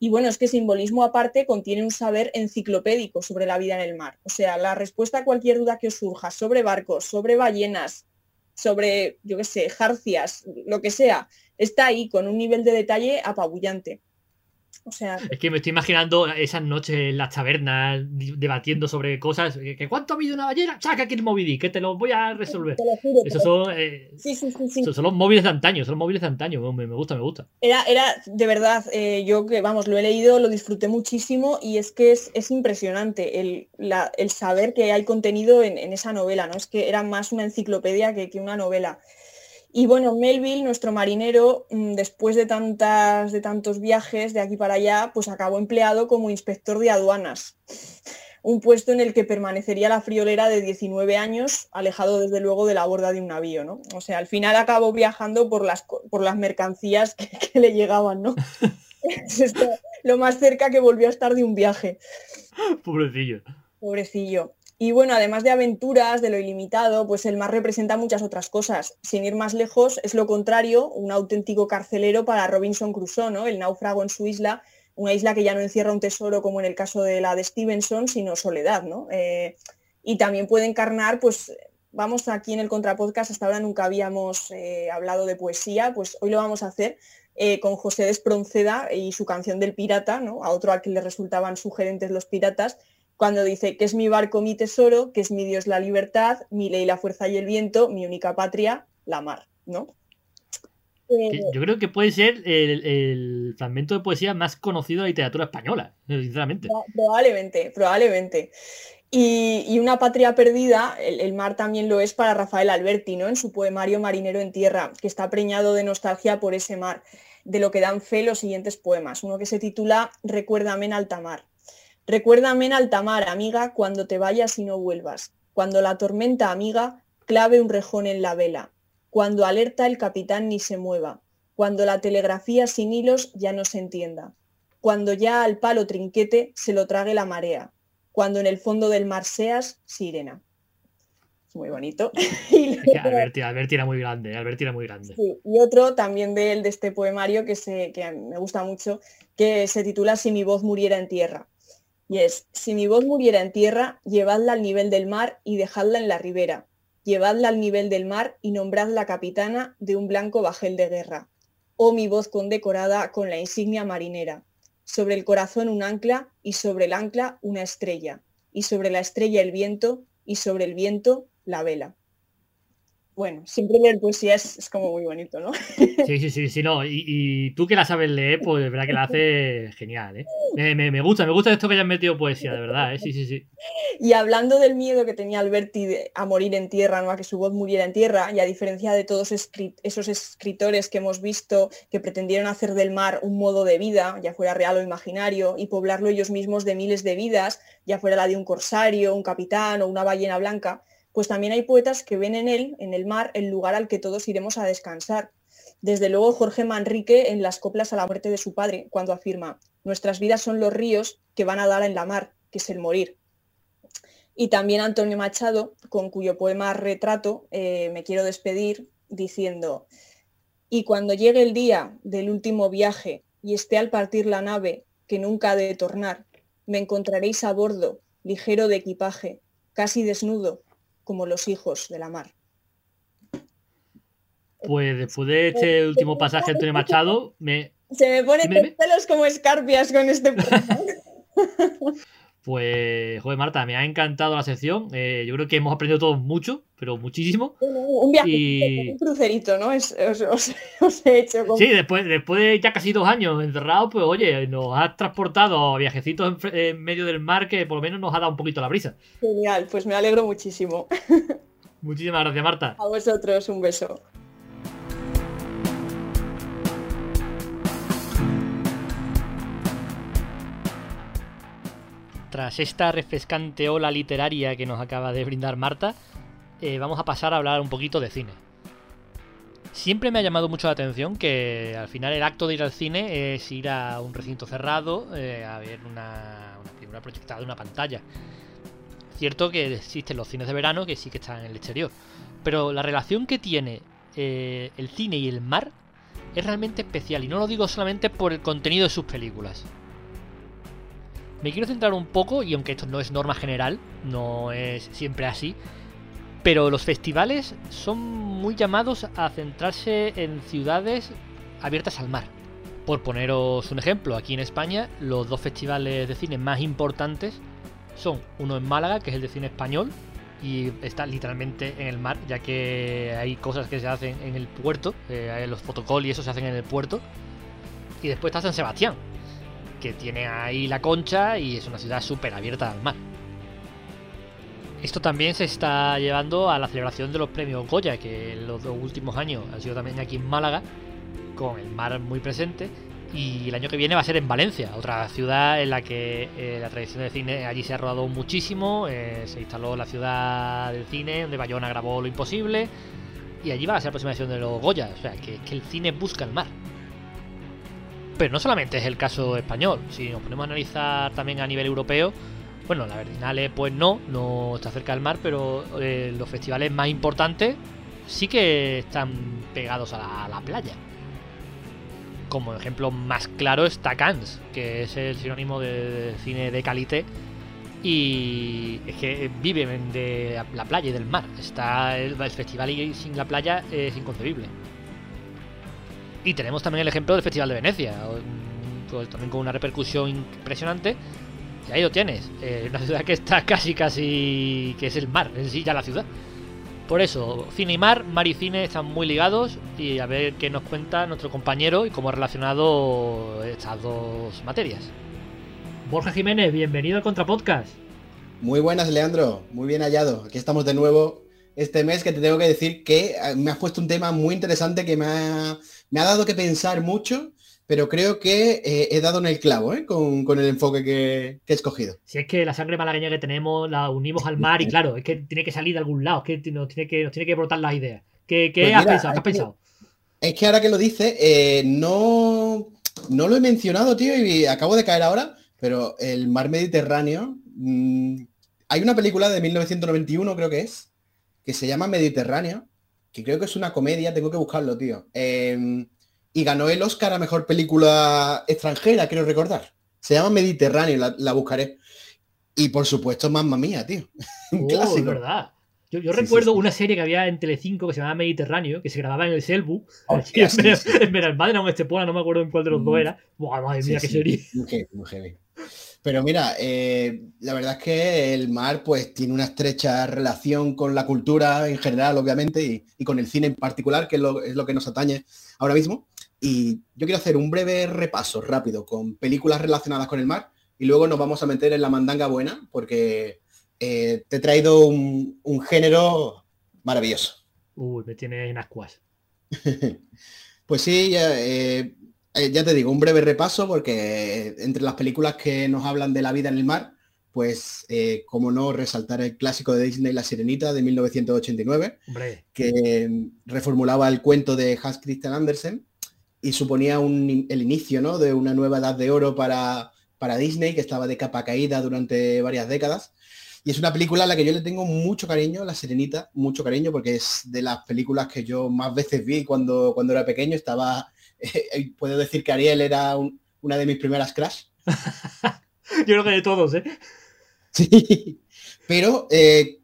y bueno, es que simbolismo aparte contiene un saber enciclopédico sobre la vida en el mar. O sea, la respuesta a cualquier duda que os surja sobre barcos, sobre ballenas, sobre, yo qué sé, jarcias, lo que sea, está ahí con un nivel de detalle apabullante es que me estoy imaginando esas noches en las tabernas debatiendo sobre cosas. ¿Que ¿Cuánto ha habido una ballena? Saca aquí el Moby que te lo voy a resolver. Esos son, eh, son, los móviles de antaño, son los móviles de antaño. Me, gusta, me gusta. Era, era de verdad, eh, yo que vamos, lo he leído, lo disfruté muchísimo y es que es, impresionante el, saber que hay contenido en, esa novela, ¿no? Es que era más una enciclopedia que, que una novela. Y bueno, Melville, nuestro marinero, mm, después de, tantas, de tantos viajes de aquí para allá, pues acabó empleado como inspector de aduanas. Un puesto en el que permanecería la friolera de 19 años, alejado desde luego de la borda de un navío, ¿no? O sea, al final acabó viajando por las, por las mercancías que, le llegaban, ¿no? es lo más cerca que volvió a estar de un viaje. Pobrecillo. Pobrecillo. Y bueno, además de aventuras, de lo ilimitado, pues el mar representa muchas otras cosas. Sin ir más lejos, es lo contrario, un auténtico carcelero para Robinson Crusoe, ¿no? El náufrago en su isla, una isla que ya no encierra un tesoro como en el caso de la de Stevenson, sino soledad, ¿no? Eh, y también puede encarnar, pues vamos aquí en el Contrapodcast, hasta ahora nunca habíamos eh, hablado de poesía, pues hoy lo vamos a hacer eh, con José Despronceda y su canción del pirata, ¿no? A otro al que le resultaban sugerentes los piratas, cuando dice que es mi barco mi tesoro, que es mi Dios la libertad, mi ley la fuerza y el viento, mi única patria, la mar, ¿no? Eh, yo creo que puede ser el, fragmento de poesía más conocido de la literatura española, sinceramente. Probablemente, probablemente. Y, una patria perdida, el, mar también lo es para Rafael Alberti, ¿no? En su poemario Marinero en Tierra, que está preñado de nostalgia por ese mar, de lo que dan fe los siguientes poemas. Uno que se titula Recuérdame en alta mar. Recuérdame en alta mar, amiga, cuando te vayas y no vuelvas, cuando la tormenta, amiga, clave un rejón en la vela, cuando alerta el capitán ni se mueva, cuando la telegrafía sin hilos ya no se entienda, cuando ya al palo trinquete se lo trague la marea, cuando en el fondo del mar seas sirena. Muy bonito. y Alberti, era muy grande, Alberti era muy grande. Y otro también de él, de este poemario, que, se, que me gusta mucho, que se titula Si mi voz muriera en tierra y es, si mi voz muriera en tierra, llevadla al nivel del mar y dejadla en la ribera. Llevadla al nivel del mar y nombradla capitana de un blanco bajel de guerra. Oh mi voz condecorada con la insignia marinera. Sobre el corazón un ancla y sobre el ancla una estrella. Y sobre la estrella el viento y sobre el viento la vela bueno, siempre leer poesía es, como muy bonito, ¿no? Sí, sí, sí, sí, no. Y, tú que la sabes leer, pues de verdad que la haces genial, ¿eh? Me, gusta, me gusta esto que hayas metido poesía, de verdad, ¿eh? Sí, sí, sí. Y hablando del miedo que tenía Alberti a morir en tierra, ¿no? A que su voz muriera en tierra, y a diferencia de todos esos escritores que hemos visto que pretendieron hacer del mar un modo de vida, ya fuera real o imaginario, y poblarlo ellos mismos de miles de vidas, ya fuera la de un corsario, un capitán o una ballena blanca, pues también hay poetas que ven en él, en el mar, el lugar al que todos iremos a descansar. Desde luego Jorge Manrique en las coplas a la muerte de su padre, cuando afirma, nuestras vidas son los ríos que van a dar en la mar, que es el morir. Y también Antonio Machado, con cuyo poema Retrato eh, me quiero despedir, diciendo, y cuando llegue el día del último viaje y esté al partir la nave, que nunca ha de tornar, me encontraréis a bordo, ligero de equipaje, casi desnudo, como los hijos de la mar. Pues después de este último pasaje Antonio Machado, me... Se me ponen los pelos como escarpias con este Pues, joder, Marta, me ha encantado la sección. Eh, yo creo que hemos aprendido todos mucho, pero muchísimo. Un viaje, un crucerito, ¿no? os, he hecho. Sí, después, después de ya casi dos años encerrados, pues oye, nos has transportado a viajecitos en, medio del mar que por lo menos nos ha dado un poquito la brisa. Genial, pues me alegro muchísimo. Muchísimas gracias, Marta. A vosotros, un beso. Tras esta refrescante ola literaria que nos acaba de brindar Marta, eh, vamos a pasar a hablar un poquito de cine. Siempre me ha llamado mucho la atención que al final el acto de ir al cine es ir a un recinto cerrado eh, a ver una, una proyectada en una pantalla. Cierto que existen los cines de verano que sí que están en el exterior, pero la relación que tiene eh, el cine y el mar es realmente especial y no lo digo solamente por el contenido de sus películas. Me quiero centrar un poco, y aunque esto no es norma general, no es siempre así, pero los festivales son muy llamados a centrarse en ciudades abiertas al mar. Por poneros un ejemplo, aquí en España los dos festivales de cine más importantes son uno en Málaga, que es el de cine español, y está literalmente en el mar, ya que hay cosas que se hacen en el puerto, eh, los fotocoll y eso se hacen en el puerto. Y después está San Sebastián, que tiene ahí la concha y es una ciudad súper abierta al mar. Esto también se está llevando a la celebración de los premios Goya, que en los dos últimos años han sido también aquí en Málaga, con el mar muy presente. Y el año que viene va a ser en Valencia, otra ciudad en la que eh, la tradición del cine allí se ha rodado muchísimo. Eh, se instaló la ciudad del cine, donde Bayona grabó Lo Imposible. Y allí va a ser la próxima edición de los Goya. O sea, que, que el cine busca el mar. Pero no solamente es el caso español, si nos ponemos a analizar también a nivel europeo, bueno, la Berlinale pues no, no está cerca del mar, pero eh, los festivales más importantes sí que están pegados a la, playa. Como ejemplo más claro está Cannes, que es el sinónimo de, cine de calité y es que viven de la playa y del mar. Está el, el festival y sin la playa es inconcebible. Y tenemos también el ejemplo del Festival de Venecia, pues también con una repercusión impresionante. Y ahí lo tienes, eh, una ciudad que está casi, casi, que es el mar, en sí ya la ciudad. Por eso, cine y mar, mar y cine están muy ligados y a ver qué nos cuenta nuestro compañero y cómo ha relacionado estas dos materias. Borja Jiménez, bienvenido al Contrapodcast. Muy buenas, Leandro. Muy bien hallado. Aquí estamos de nuevo este mes que te tengo que decir que eh, me has puesto un tema muy interesante que me ha, me ha dado que pensar mucho, pero creo que eh, he dado en el clavo ¿eh? con, con, el enfoque que, que, he escogido. Si es que la sangre malagueña que tenemos la unimos al mar y claro, es que tiene que salir de algún lado, es que nos tiene que, nos tiene que brotar las ideas. ¿Qué, qué pues has mira, pensado? ¿Qué has pensado? Es que ahora que lo dice, eh, no, no lo he mencionado, tío, y acabo de caer ahora, pero el mar Mediterráneo... Mmm, hay una película de 1991, creo que es, que se llama Mediterráneo, que creo que es una comedia, tengo que buscarlo, tío. Eh, y ganó el Oscar a Mejor Película Extranjera, quiero recordar. Se llama Mediterráneo, la, la buscaré. Y por supuesto, Mamma Mía, tío. Un oh, clásico. Es verdad. Yo, yo sí, recuerdo sí, una serie que había en Telecinco que se llamaba Mediterráneo, que se grababa en el Selbu, oh, en, en Benalmádena o en Estepona, no me acuerdo en cuál de los dos era. Buah, madre mía, qué serie. Muy heavy, muy heavy. Pero mira, eh, la verdad es que el mar pues tiene una estrecha relación con la cultura en general, obviamente, y, y con el cine en particular, que es lo, es lo, que nos atañe ahora mismo. Y yo quiero hacer un breve repaso rápido con películas relacionadas con el mar y luego nos vamos a meter en la mandanga buena porque eh, te he traído un, un, género maravilloso. Uy, me tiene en ascuas. pues sí, eh, eh, ya te digo, un breve repaso porque entre las películas que nos hablan de la vida en el mar, pues eh, como no resaltar el clásico de Disney La Sirenita de 1989, Hombre. que reformulaba el cuento de Hans Christian Andersen y suponía un, el inicio ¿no? de una nueva edad de oro para, para Disney que estaba de capa caída durante varias décadas. Y es una película a la que yo le tengo mucho cariño, La Sirenita, mucho cariño, porque es de las películas que yo más veces vi cuando, cuando era pequeño. Estaba eh, puedo decir que Ariel era un, una de mis primeras crash. Yo creo que de todos, ¿eh? Sí, pero eh,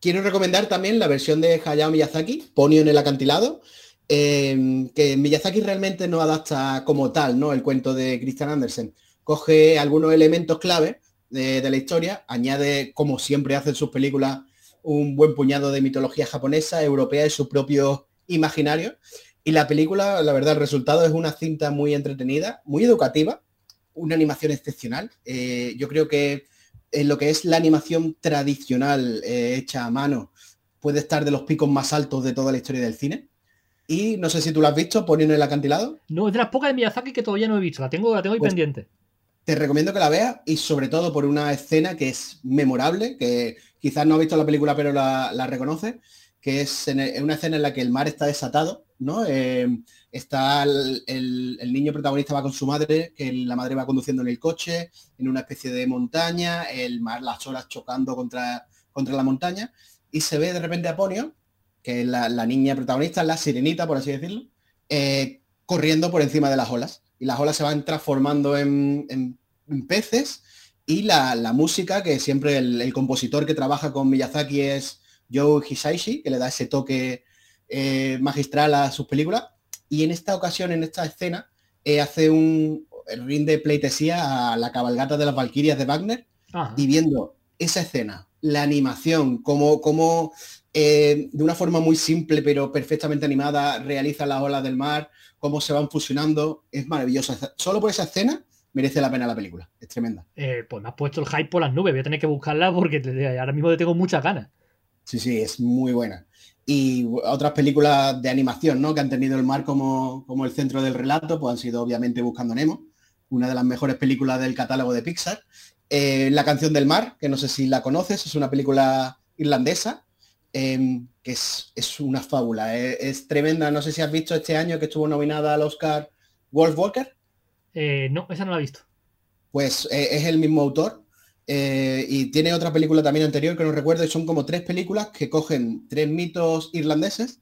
quiero recomendar también la versión de Hayao Miyazaki, Ponio en el acantilado, eh, que Miyazaki realmente no adapta como tal, ¿no? El cuento de Christian Andersen. Coge algunos elementos clave de, de la historia, añade, como siempre hace en sus películas, un buen puñado de mitología japonesa, europea y su propio imaginario y la película, la verdad, el resultado es una cinta muy entretenida, muy educativa, una animación excepcional. Eh, yo creo que en lo que es la animación tradicional eh, hecha a mano puede estar de los picos más altos de toda la historia del cine. Y no sé si tú la has visto, poniendo el acantilado. No, es de las pocas de Miyazaki que todavía no he visto. La tengo, la tengo ahí pues, pendiente. Te recomiendo que la veas y sobre todo por una escena que es memorable, que quizás no ha visto la película pero la, la reconoce, que es en una escena en la que el mar está desatado ¿no? Eh, está el, el, niño protagonista va con su madre, que la madre va conduciendo en el coche, en una especie de montaña, el mar, las olas chocando contra, contra la montaña, y se ve de repente a Ponio, que es la, la niña protagonista, la sirenita, por así decirlo, eh, corriendo por encima de las olas. Y las olas se van transformando en, en, en peces, y la, la, música, que siempre el, el, compositor que trabaja con Miyazaki es Joe Hisaishi, que le da ese toque eh, magistral a sus películas. Y en esta ocasión, en esta escena, eh, hace un rinde pleitesía a la cabalgata de las Valquirias de Wagner Ajá. y viendo esa escena, la animación, como, como eh, de una forma muy simple pero perfectamente animada realiza las olas del mar, cómo se van fusionando, es maravillosa. Solo por esa escena merece la pena la película. Es tremenda. Eh, pues me has puesto el hype por las nubes. Voy a tener que buscarla porque ahora mismo tengo muchas ganas. Sí, sí, es muy buena. Y otras películas de animación, ¿no? Que han tenido el mar como, como el centro del relato, pues han sido obviamente Buscando Nemo, una de las mejores películas del catálogo de Pixar. Eh, la canción del mar, que no sé si la conoces, es una película irlandesa, em, que es, una fábula, eh, es tremenda. No sé si has visto este año que estuvo nominada al Oscar Wolf Walker. Eh, no, esa no la he visto. Pues es el mismo autor, eh, y tiene otra película también anterior que no recuerdo, y son como tres películas que cogen tres mitos irlandeses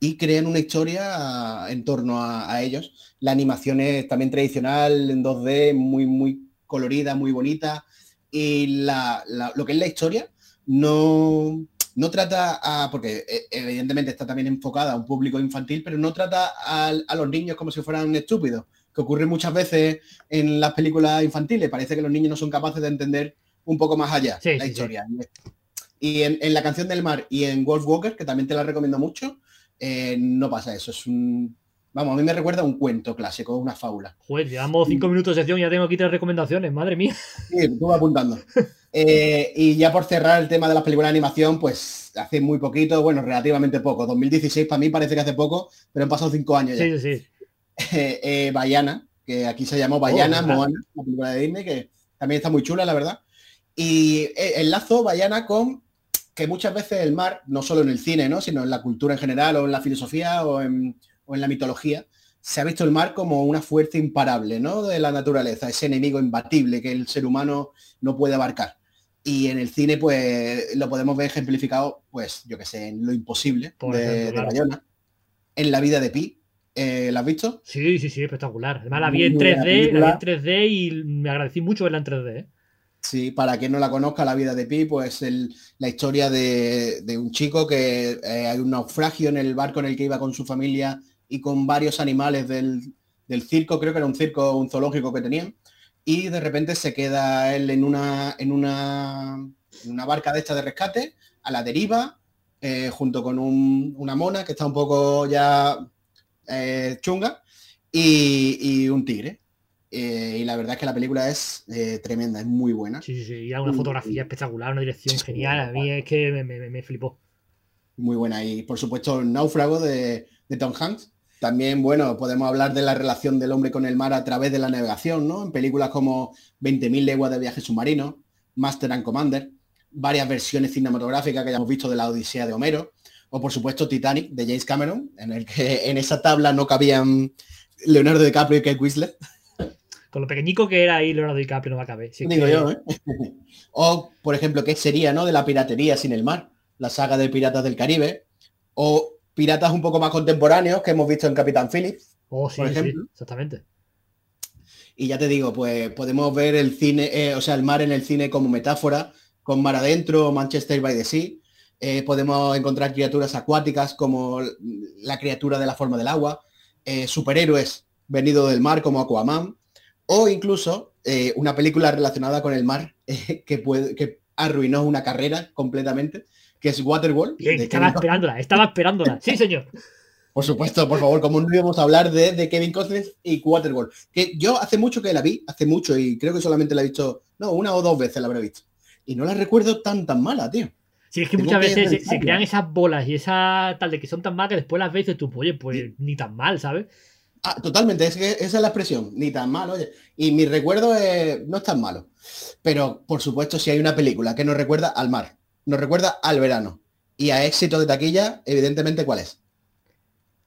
y crean una historia en torno a, ellos. La animación es también tradicional, en 2D, muy, muy colorida, muy bonita. Y lo que es la historia no, no trata a, porque eh, evidentemente está también enfocada a un público infantil, pero no trata a los niños como si fueran estúpidos, que ocurre muchas veces en las películas infantiles. Parece que los niños no son capaces de entender un poco más allá la historia. Y en, la canción del mar y en Wolf Walker, que también te la recomiendo mucho, eh, no pasa eso. Es un. Vamos, a mí me recuerda a un cuento clásico, una fábula. Joder, llevamos cinco minutos de sesión y ya tengo aquí tres recomendaciones, madre mía. Sí, estuve apuntando. Eh, y ya por cerrar el tema de las películas de animación, pues hace muy poquito, bueno, relativamente poco. 2016 para mí parece que hace poco, pero han pasado cinco años ya. Sí, sí, sí. Eh, Bayana, que aquí se llamó Bayana, oh, Moana, la película de Disney, que también está muy chula, la verdad. Y eh, enlazo Bayana con que muchas veces el mar, no solo en el cine, ¿no? sino en la cultura en general o en la filosofía o en, la mitología, se ha visto el mar como una fuerza imparable ¿no? de la naturaleza, ese enemigo imbatible que el ser humano no puede abarcar. Y en el cine, pues, lo podemos ver ejemplificado, pues, yo que sé, en lo imposible de, Bayona, en la vida de Pi. Eh, ¿La has visto? Sí, sí, sí, espectacular. Además la vi en 3D, la vi en 3D y me agradecí mucho verla en 3D. ¿eh? Sí, para quien no la conozca, la vida de Pi, pues la historia de, un chico que eh, hay un naufragio en el barco en el que iba con su familia y con varios animales del, circo, creo que era un circo, un zoológico que tenían, y de repente se queda él en una, en una, una barca de esta de rescate, a la deriva, eh, junto con una mona que está un poco ya eh, chunga, y un tigre. Eh, y la verdad es que la película es eh, tremenda, es muy buena. Sí, sí, sí. Y una fotografía espectacular, una dirección genial. A mí es que me, flipó. Muy buena. Y por supuesto, el Náufrago de, Tom Hanks. También, bueno, podemos hablar de la relación del hombre con el mar a través de la navegación, ¿no? En películas como 20.000 leguas de viaje submarino, Master and Commander, varias versiones cinematográficas que ya hemos visto de la Odisea de Homero, o por supuesto Titanic de James Cameron, en el que en esa tabla no cabían Leonardo DiCaprio y Kate Winslet. Con lo pequeñico que era ahí Leonardo DiCaprio no va a caber. Digo yo, ¿eh? o, por ejemplo, ¿qué sería, no? De la piratería sin el mar. La saga de Piratas del Caribe. O piratas un poco más contemporáneos que hemos visto en Capitán Phillips. Oh, sí, por ejemplo. sí, exactamente. Y ya te digo, pues podemos ver el cine, eh, o sea, el mar en el cine como metáfora, con Mar Adentro, Manchester by the Sea. Eh, podemos encontrar criaturas acuáticas como la criatura de la forma del agua, superhéroes venidos del mar como Aquaman, o incluso eh, una película relacionada con el mar que, puede, que arruinó una carrera completamente, que es Waterworld. estaba esperándola, estaba esperándola. Sí, señor. Por supuesto, por favor, como no íbamos a hablar de, Kevin Costner y Waterworld. Que yo hace mucho que la vi, hace mucho, y creo que solamente la he visto, no, una o dos veces la habré visto. Y no la recuerdo tan tan mala, tío. Sí, es que muchas veces se, crean esas bolas y esa tal de que son tan malas que después las veces tú, oye, pues ni tan mal, ¿sabes? Ah, totalmente, es que esa es la expresión, ni tan malo, oye. Y mi recuerdo no es tan malo. Pero, por supuesto, si hay una película que nos recuerda al mar, nos recuerda al verano y a éxito de taquilla, evidentemente, ¿cuál es?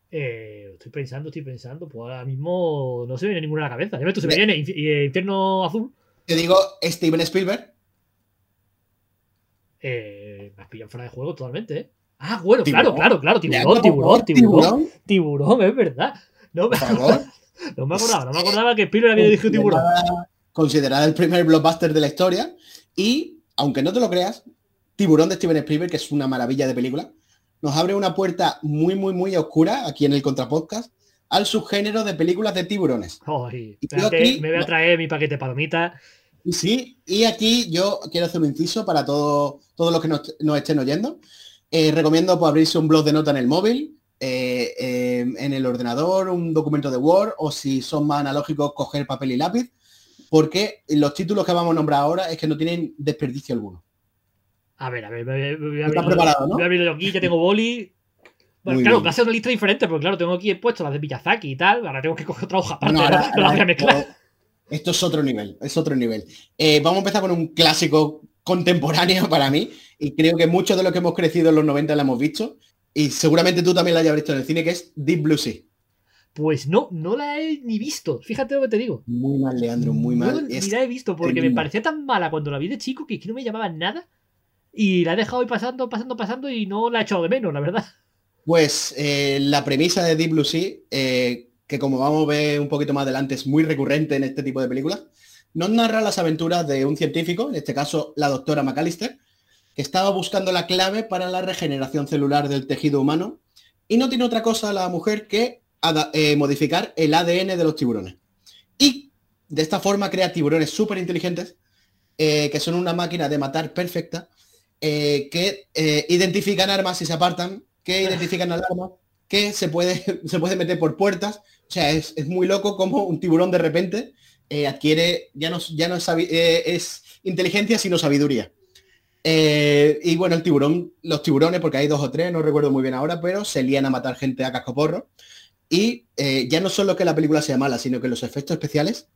Eh, estoy pensando, estoy pensando, pues ahora mismo no se me viene ninguna a la cabeza. Ya tú, se me viene Infierno Azul. Te digo Steven Spielberg. Eh, me has pillado fuera de juego totalmente, ¿eh? Ah, bueno, claro, claro, claro, tiburón, tiburón, tiburón, tiburón, es verdad. No, me, no me acordaba, no me acordaba que Spielberg había dirigido Tiburón. Considerada el primer blockbuster de la historia. Y, aunque no te lo creas, Tiburón de Steven Spielberg, que es una maravilla de película, nos abre una puerta muy, muy, muy oscura aquí en el Contrapodcast al subgénero de películas de tiburones. me voy a traer mi paquete de palomitas. Sí, y aquí yo quiero hacer un inciso para todos los que nos, estén oyendo. Eh, recomiendo pues, abrirse un blog de nota en el móvil, eh, em, en el ordenador, un documento de Word, o si son más analógicos, coger papel y lápiz porque los títulos que vamos a nombrar ahora es que no tienen desperdicio alguno. A ver, a ver, voy a, voy a Estás abrirlo- preparado, ¿no? voy a abrirlo aquí, ya tengo boli. Bueno, claro, bien. va a ser una lista diferente, porque claro, tengo aquí puesto las de Miyazaki y tal. Ahora tengo que coger otra hoja aparte, No, ahora- no las voy a ahora mezclar. esto, es otro nivel, es otro nivel. Eh, vamos a empezar con un clásico contemporáneo para mí y creo que muchos de los que hemos crecido en los 90 la hemos visto y seguramente tú también la hayas visto en el cine, que es Deep Blue Sea. Pues no, no la he ni visto. Fíjate lo que te digo. Muy mal, Leandro, muy No, mal. ni Es- la he visto porque me parecía tan mala cuando la vi de chico que no me llamaba nada. Y la he dejado ir pasando, pasando, pasando y no la he echado de menos, la verdad. Pues eh, la premisa de Deep Blue Sea, eh, que como vamos a ver un poquito más adelante, es muy recurrente en este tipo de películas, nos narra las aventuras de un científico, en este caso la doctora McAllister, estaba buscando la clave para la regeneración celular del tejido humano y no tiene otra cosa la mujer que eh, modificar el ADN de los tiburones. Y de esta forma crea tiburones súper inteligentes, eh, que son una máquina de matar perfecta, eh, que identifican armas y se apartan, que identifican alarmas, que se puede, se puede meter por puertas. O sea, es, es muy loco como un tiburón de repente adquiere, ya no, ya no es inteligencia, sino sabiduría. Eh, y bueno, el tiburón, los tiburones, porque hay dos o tres, no recuerdo muy bien ahora, pero se lían a matar gente a cascoporro. Y eh, ya no solo que la película sea mala, sino que los efectos especiales,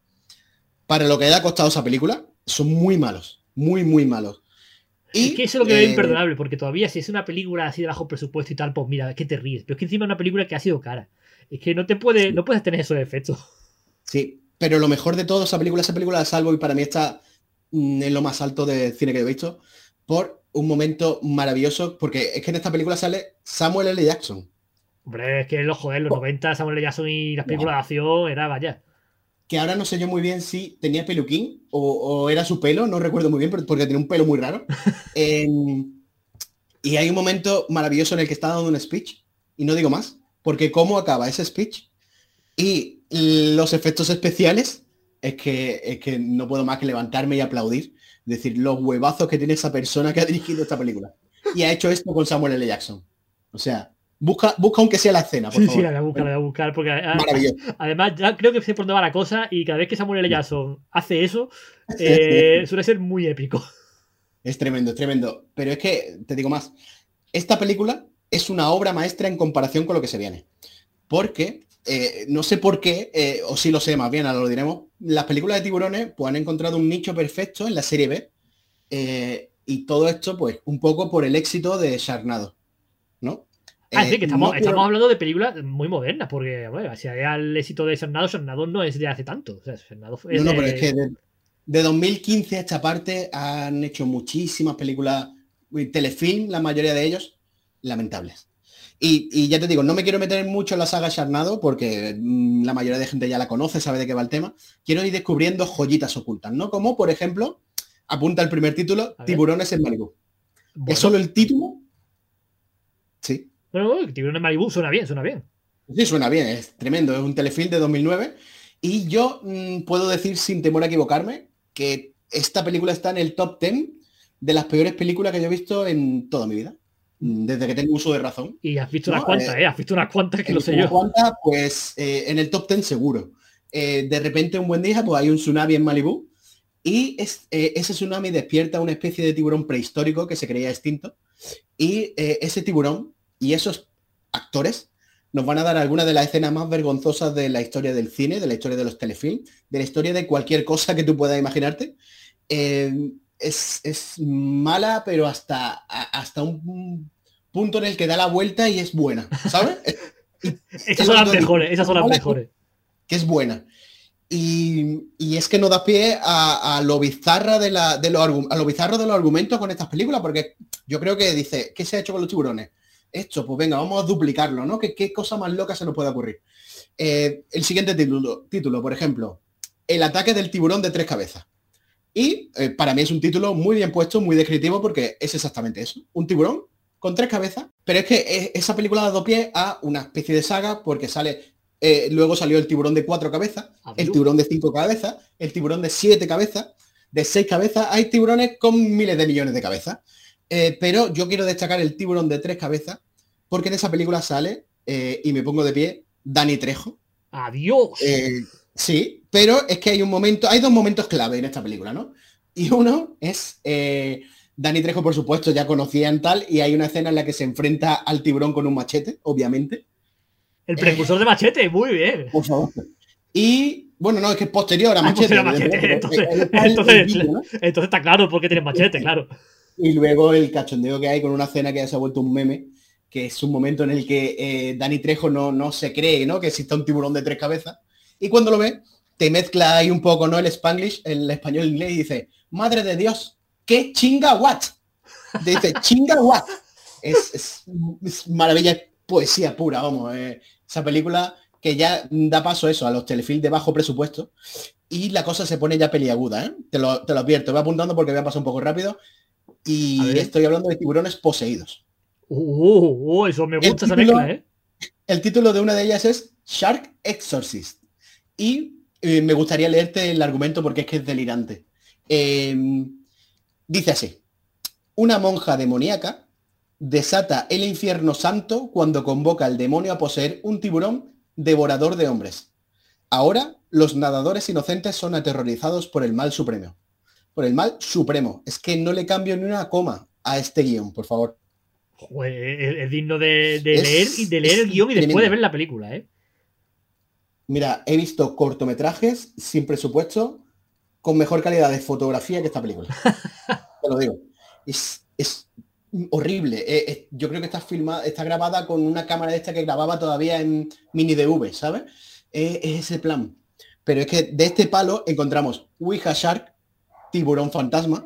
para lo que le ha costado esa película, son muy malos. Muy, muy malos. Y, es que eso es lo que veo eh, imperdonable, porque todavía si es una película así de bajo presupuesto y tal, pues mira, que te ríes. Pero es que encima es una película que ha sido cara. Es que no te puede, no puedes tener esos efectos. Sí, pero lo mejor de todo, esa película, esa película la salvo y para mí está mm, en lo más alto de cine que he visto, por un momento maravilloso, porque es que en esta película sale Samuel L. Jackson. Hombre, es que los joder, los Oh. 90, Samuel L. Jackson y las películas de acción, era vaya. que ahora no sé yo muy bien si tenía peluquín o, o era su pelo, no recuerdo muy bien, pero- porque tenía un pelo muy raro. Y hay un momento maravilloso en el que está dando un speech, y no digo más, porque cómo acaba ese speech y los efectos especiales, es que, es que no puedo más que levantarme y aplaudir, decir, los huevazos que tiene esa persona que ha dirigido esta película. Y ha hecho esto con Samuel L. Jackson. O sea, busca, busca aunque sea la escena, por Sí, favor. sí, la voy a buscar, la voy a buscar, porque Maravilloso. además ya creo que sé por dónde va la cosa y cada vez que Samuel L. Jackson hace eso, eh, suele ser muy épico. Es tremendo, es tremendo. Pero es que, te digo más, esta película es una obra maestra en comparación con lo que se viene. Porque, eh, no sé por qué, eh, o sí lo sé más bien, ahora lo diremos, las películas de tiburones pues han encontrado un nicho perfecto en la serie B. eh, y todo esto, pues, un poco por el éxito de Sharknado. ¿No? Ah, sí, que estamos, no quiero- estamos hablando de películas muy modernas, porque, bueno, si hay el éxito de Sernado, Sernado no es de hace tanto. O sea, Sernado fue No, no, pero es que de, de 2015 a esta parte han hecho muchísimas películas, telefilm, la mayoría de ellos, lamentables. Y, y ya te digo, no me quiero meter mucho en la saga Sharnado porque mm, la mayoría de gente ya la conoce, sabe de qué va el tema. Quiero ir descubriendo joyitas ocultas, ¿no? Como, por ejemplo, apunta el primer título. Tiburones en Malibu. Bueno, ¿Es solo el título? Sí. bueno, bueno, Tiburón en Malibu suena bien, suena bien. Sí, suena bien, es tremendo, es un telefilm de 2009 y yo mm, puedo decir sin temor a equivocarme que esta película está en el top 10 de las peores películas que yo he visto en toda mi vida, desde que tengo uso de razón. Y has visto No, unas cuantas, eh, ¿eh? Has visto unas cuantas que lo sé ¿En yo. Pues eh, en el top 10 seguro. Eh, de repente un buen día pues hay un tsunami en Malibú y es- ese tsunami despierta una especie de tiburón prehistórico que se creía extinto y ese tiburón y esos actores nos van a dar algunas de las escenas más vergonzosas de la historia del cine, de la historia de los telefilms, de la historia de cualquier cosa que tú puedas imaginarte. Es, es mala, pero hasta, hasta un punto en el que da la vuelta y es buena, ¿sabes? Esas son las mejores, esas son las mejores. que es buena. Y, y es que no da pie a, a lo bizarra de, la, de los a lo bizarro de los argumentos con estas películas, porque yo creo que dice, ¿qué se ha hecho con los tiburones? Esto, pues venga, vamos a duplicarlo, ¿no? ¿Qué, qué cosa más loca se nos puede ocurrir? Eh, el siguiente título, título, por ejemplo, El ataque del tiburón de tres cabezas. Y eh, para mí es un título muy bien puesto, muy descriptivo, porque es exactamente eso. Un tiburón con tres cabezas. Pero es que esa película ha dado pie a una especie de saga, porque sale eh, luego salió el tiburón de cuatro cabezas, el tiburón de cinco cabezas, el tiburón de siete cabezas, de seis cabezas. Hay tiburones con miles de millones de cabezas. Eh, pero yo quiero destacar el tiburón de tres cabezas, porque en esa película sale, y me pongo de pie, Dani Trejo. Adiós. Sí, pero es que hay un momento, hay dos momentos clave en esta película, ¿no? Y uno es eh, Dani Trejo, por supuesto, ya conocía en tal, y hay una escena en la que se enfrenta al tiburón con un machete, obviamente. El precursor de machete, muy bien. Por favor. Y bueno, no, es que es posterior a Ah, machete. Entonces está claro por qué tienes machete, claro. Y luego el cachondeo que hay con una escena que ya se ha vuelto un meme, que es un momento en el que eh, Dani Trejo no, no se cree, ¿no? Que exista un tiburón de tres cabezas. Y cuando lo ve, te mezcla ahí un poco, ¿no? El spanglish, el español inglés y dice, madre de Dios, qué chinga what. Dice, chinga what. Es, es- es maravilla, es poesía pura, vamos. eh. esa película que ya da paso eso a los telefilms de bajo presupuesto y la cosa se pone ya peliaguda, ¿eh? Te lo, te lo advierto, voy apuntando porque voy a pasar un poco rápido. Y estoy hablando de tiburones poseídos. Uh, uh, eso me El gusta esa título- mezcla, ¿eh? El título de una de ellas es Shark Exorcist. Y eh, me gustaría leerte el argumento porque es que es delirante. Eh, dice así. Una monja demoníaca desata el infierno santo cuando convoca al demonio a poseer un tiburón devorador de hombres. Ahora los nadadores inocentes son aterrorizados por el mal supremo. Por el mal supremo. Es que no le cambio ni una coma a este guion, por favor. Joder, es, digno de, de Es- leer y de leer el guion y después tremendo. de ver la película, ¿eh? Mira, he visto cortometrajes sin presupuesto con mejor calidad de fotografía que esta película. Te lo digo. Es, es horrible. Eh, eh, yo creo que está filmada, está grabada con una cámara de esta que grababa todavía en mini DV, ¿sabes? Eh, es ese plan. Pero es que de este palo encontramos Ouija Shark, Tiburón Fantasma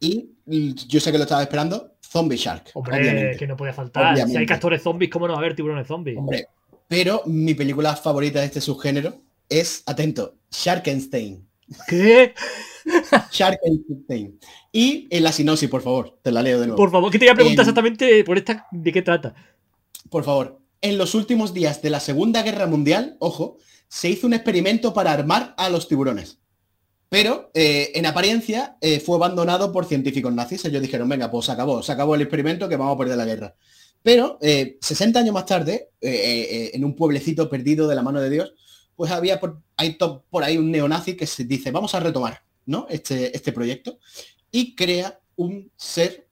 y mm, yo sé que lo estaba esperando, Zombie Shark. Hombre, obviamente. que no puede faltar. Si hay castores zombies, ¿cómo no va a haber tiburones zombies? Hombre, pero mi película favorita de este subgénero es, atento, Sharkenstein. ¿Qué? Sharkenstein. Y en la sinopsis, por favor, te la leo de nuevo. Por favor, que te voy a preguntar exactamente por esta de qué trata. Por favor. En los últimos días de la Segunda Guerra Mundial, ojo, se hizo un experimento para armar a los tiburones. Pero, eh, en apariencia, eh, fue abandonado por científicos nazis. Ellos dijeron, venga, pues se acabó, se acabó el experimento, que vamos a perder la guerra. Pero, eh, 60 años más tarde, eh, eh, en un pueblecito perdido de la mano de Dios, pues había por, hay to- por ahí un neonazi que se dice, vamos a retomar ¿no? este, este proyecto y crea un ser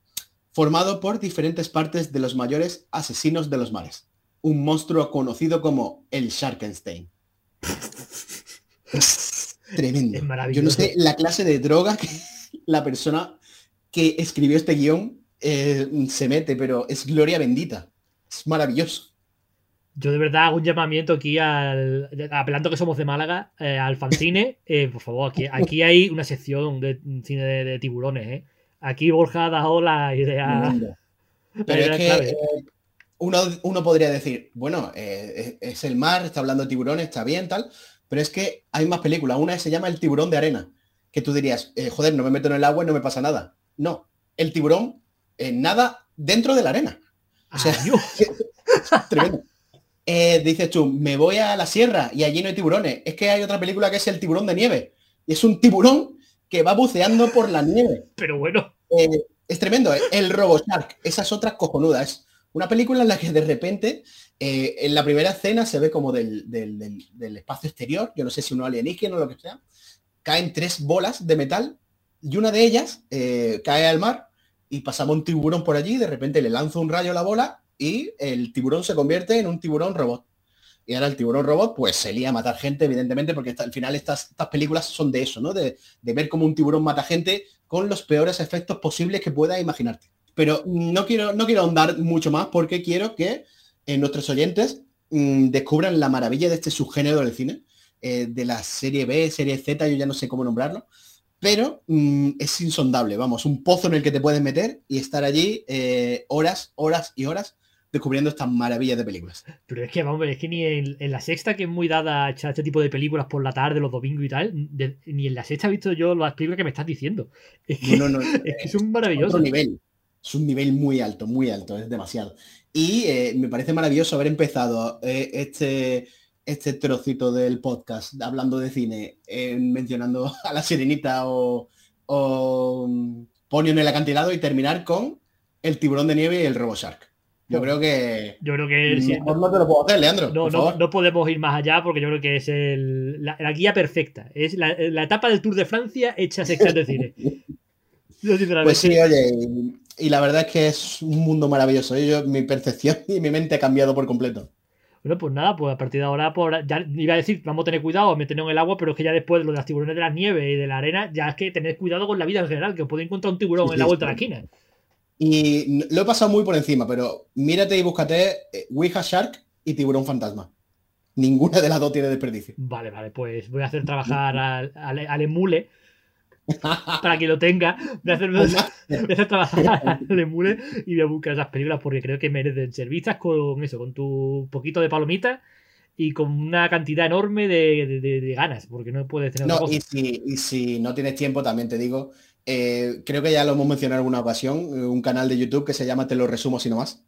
formado por diferentes partes de los mayores asesinos de los mares. Un monstruo conocido como el Sharkenstein. Es tremendo. Es Yo maravilloso. no sé la clase de droga que la persona que escribió este guion eh, se mete, pero es gloria bendita. Es maravilloso. Yo de verdad hago un llamamiento aquí al. Apelando que somos de Málaga, eh, al fanzine. eh, por favor, aquí, aquí hay una sección de cine de, de tiburones, ¿eh? Aquí Borja ha dado la idea. La Pero idea es que eh, uno, uno podría decir, bueno, es es el mar, está hablando de tiburones, está bien, tal, pero es que hay más películas. Una se llama El tiburón de arena, que tú dirías, joder, no me meto en el agua y no me pasa nada. No, el tiburón eh, nada dentro de la arena. o sea. Tremendo. Eh, dices tú, me voy a la sierra y allí no hay tiburones. Es que hay otra película que es El tiburón de nieve. Y es un tiburón que va buceando por la nieve. Pero bueno, Eh, es tremendo, el RoboShark, esa es otra cojonuda, es una película en la que de repente eh, en la primera escena se ve como del, del- del- del espacio exterior, yo no sé si uno alienígena o lo que sea, caen tres bolas de metal y una de ellas cae al mar y pasamos un tiburón por allí, de repente le lanza un rayo a la bola y el tiburón se convierte en un tiburón robot. Y ahora el tiburón robot pues se lía a matar gente, evidentemente, porque al final estas, estas películas son de eso, ¿no? De, de ver cómo un tiburón mata gente con los peores efectos posibles que puedas imaginarte. Pero no quiero, no quiero ahondar mucho más porque quiero que eh, nuestros oyentes mm, descubran la maravilla de este subgénero del cine, eh, de la serie B, serie Z, yo ya no sé cómo nombrarlo, pero mm, es insondable, vamos, un pozo en el que te puedes meter y estar allí eh, horas, horas y horas descubriendo estas maravillas de películas. pero es que, vamos, es que ni en, en la sexta, que es muy dada a echar este tipo de películas por la tarde, los domingos y tal, de- ni en la sexta he visto yo las películas que me estás diciendo. Es que, No, no, no, es que son otro maravillosas. nivel. Es un nivel muy alto, muy alto, es demasiado. Y eh, me parece maravilloso haber empezado eh, este, este trocito del podcast hablando de cine, eh, mencionando a la sirenita o, o mm, Ponio en el acantilado y terminar con el tiburón de nieve y el RoboShark. Yo creo que. Yo creo que. sí, Mejor no te lo puedo hacer, Leandro. no, no, podemos ir más allá porque yo creo que es el- la, la guía perfecta. Es la, la etapa del Tour de Francia hecha sección de cine. Pues sí, oye, y, y la verdad es que es un mundo maravilloso. Yo, mi percepción y mi mente ha cambiado por completo. Bueno, pues nada, pues a partir de ahora, por, ya iba a decir, vamos a tener cuidado, meternos en el agua, pero es que ya después de lo de las tiburones de las nieves y de la arena, ya es que tener cuidado con la vida en general, que os podéis encontrar un tiburón Sí, en la vuelta de la esquina. Y lo he pasado muy por encima, pero mírate y búscate eh, Ouija Shark y Tiburón Fantasma. Ninguna de las dos tiene desperdicio. Vale, vale, pues voy a hacer trabajar al, al, al emule para que lo tenga. A hacer, a hacer trabajar al emule y voy a buscar esas películas porque creo que merecen ser vistas con eso, con tu poquito de palomita y con una cantidad enorme de, de- de- de ganas, porque no puedes tener No, y si, y si no tienes tiempo, también te digo, eh, creo que ya lo hemos mencionado en alguna ocasión, eh, un canal de YouTube que se llama Te lo resumo si no más,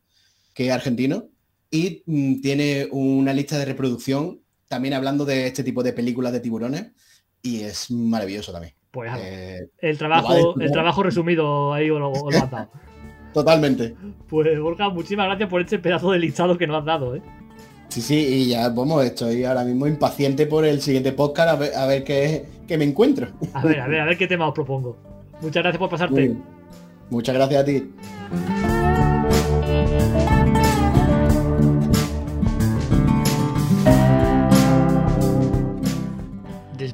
que es argentino, y mm, tiene una lista de reproducción también hablando de este tipo de películas de tiburones, y es maravilloso también. Pues Eh, el trabajo, el trabajo resumido ahí os lo, has dado. totalmente. Pues Borja, muchísimas gracias por este pedazo de listado que nos has dado, ¿eh? Sí, sí, y ya, vamos, estoy ahora mismo impaciente por el siguiente podcast a ver, a ver qué, qué me encuentro. A ver, a ver, a ver qué tema os propongo. Muchas gracias por pasarte. Muchas gracias a ti.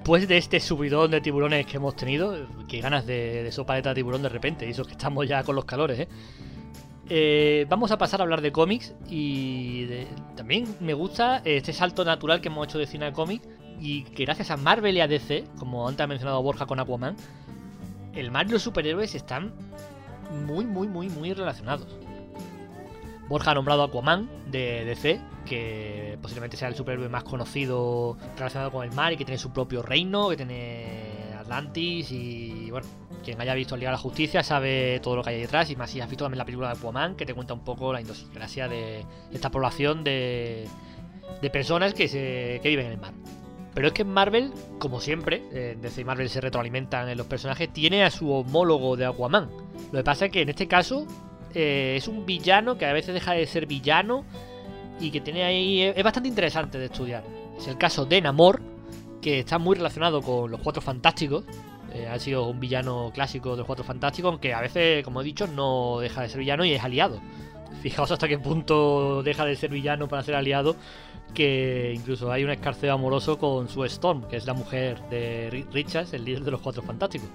Después de este subidón de tiburones que hemos tenido, qué ganas de, de sopa de tiburón de repente, y eso que estamos ya con los calores, ¿eh? Eh, vamos a pasar a hablar de cómics y también me gusta este salto natural que hemos hecho de cine a cómic y que gracias a Marvel y a DC, como antes ha mencionado Borja con Aquaman, el mar y los superhéroes están muy, muy, muy, muy relacionados. Borja ha nombrado a Aquaman de DC, que posiblemente sea el superhéroe más conocido relacionado con el mar y que tiene su propio reino, que tiene Atlantis y bueno, quien haya visto Liga de la Justicia sabe todo lo que hay detrás y más si has visto también la película de Aquaman que te cuenta un poco la idiosincrasia de esta población de, de personas que, se, que viven en el mar. Pero es que en Marvel, como siempre, eh, DC y Marvel se retroalimentan en los personajes, tiene a su homólogo de Aquaman. Lo que pasa es que en este caso eh, es un villano que a veces deja de ser villano y que tiene ahí. Es bastante interesante de estudiar. Es el caso de Namor, que está muy relacionado con los Cuatro Fantásticos. Eh, ha sido un villano clásico de los Cuatro Fantásticos, aunque a veces, como he dicho, no deja de ser villano y es aliado. Fijaos hasta qué punto deja de ser villano para ser aliado, que incluso hay un escarceo amoroso con Sue Storm, que es la mujer de Ri- Richards, el líder de los Cuatro Fantásticos.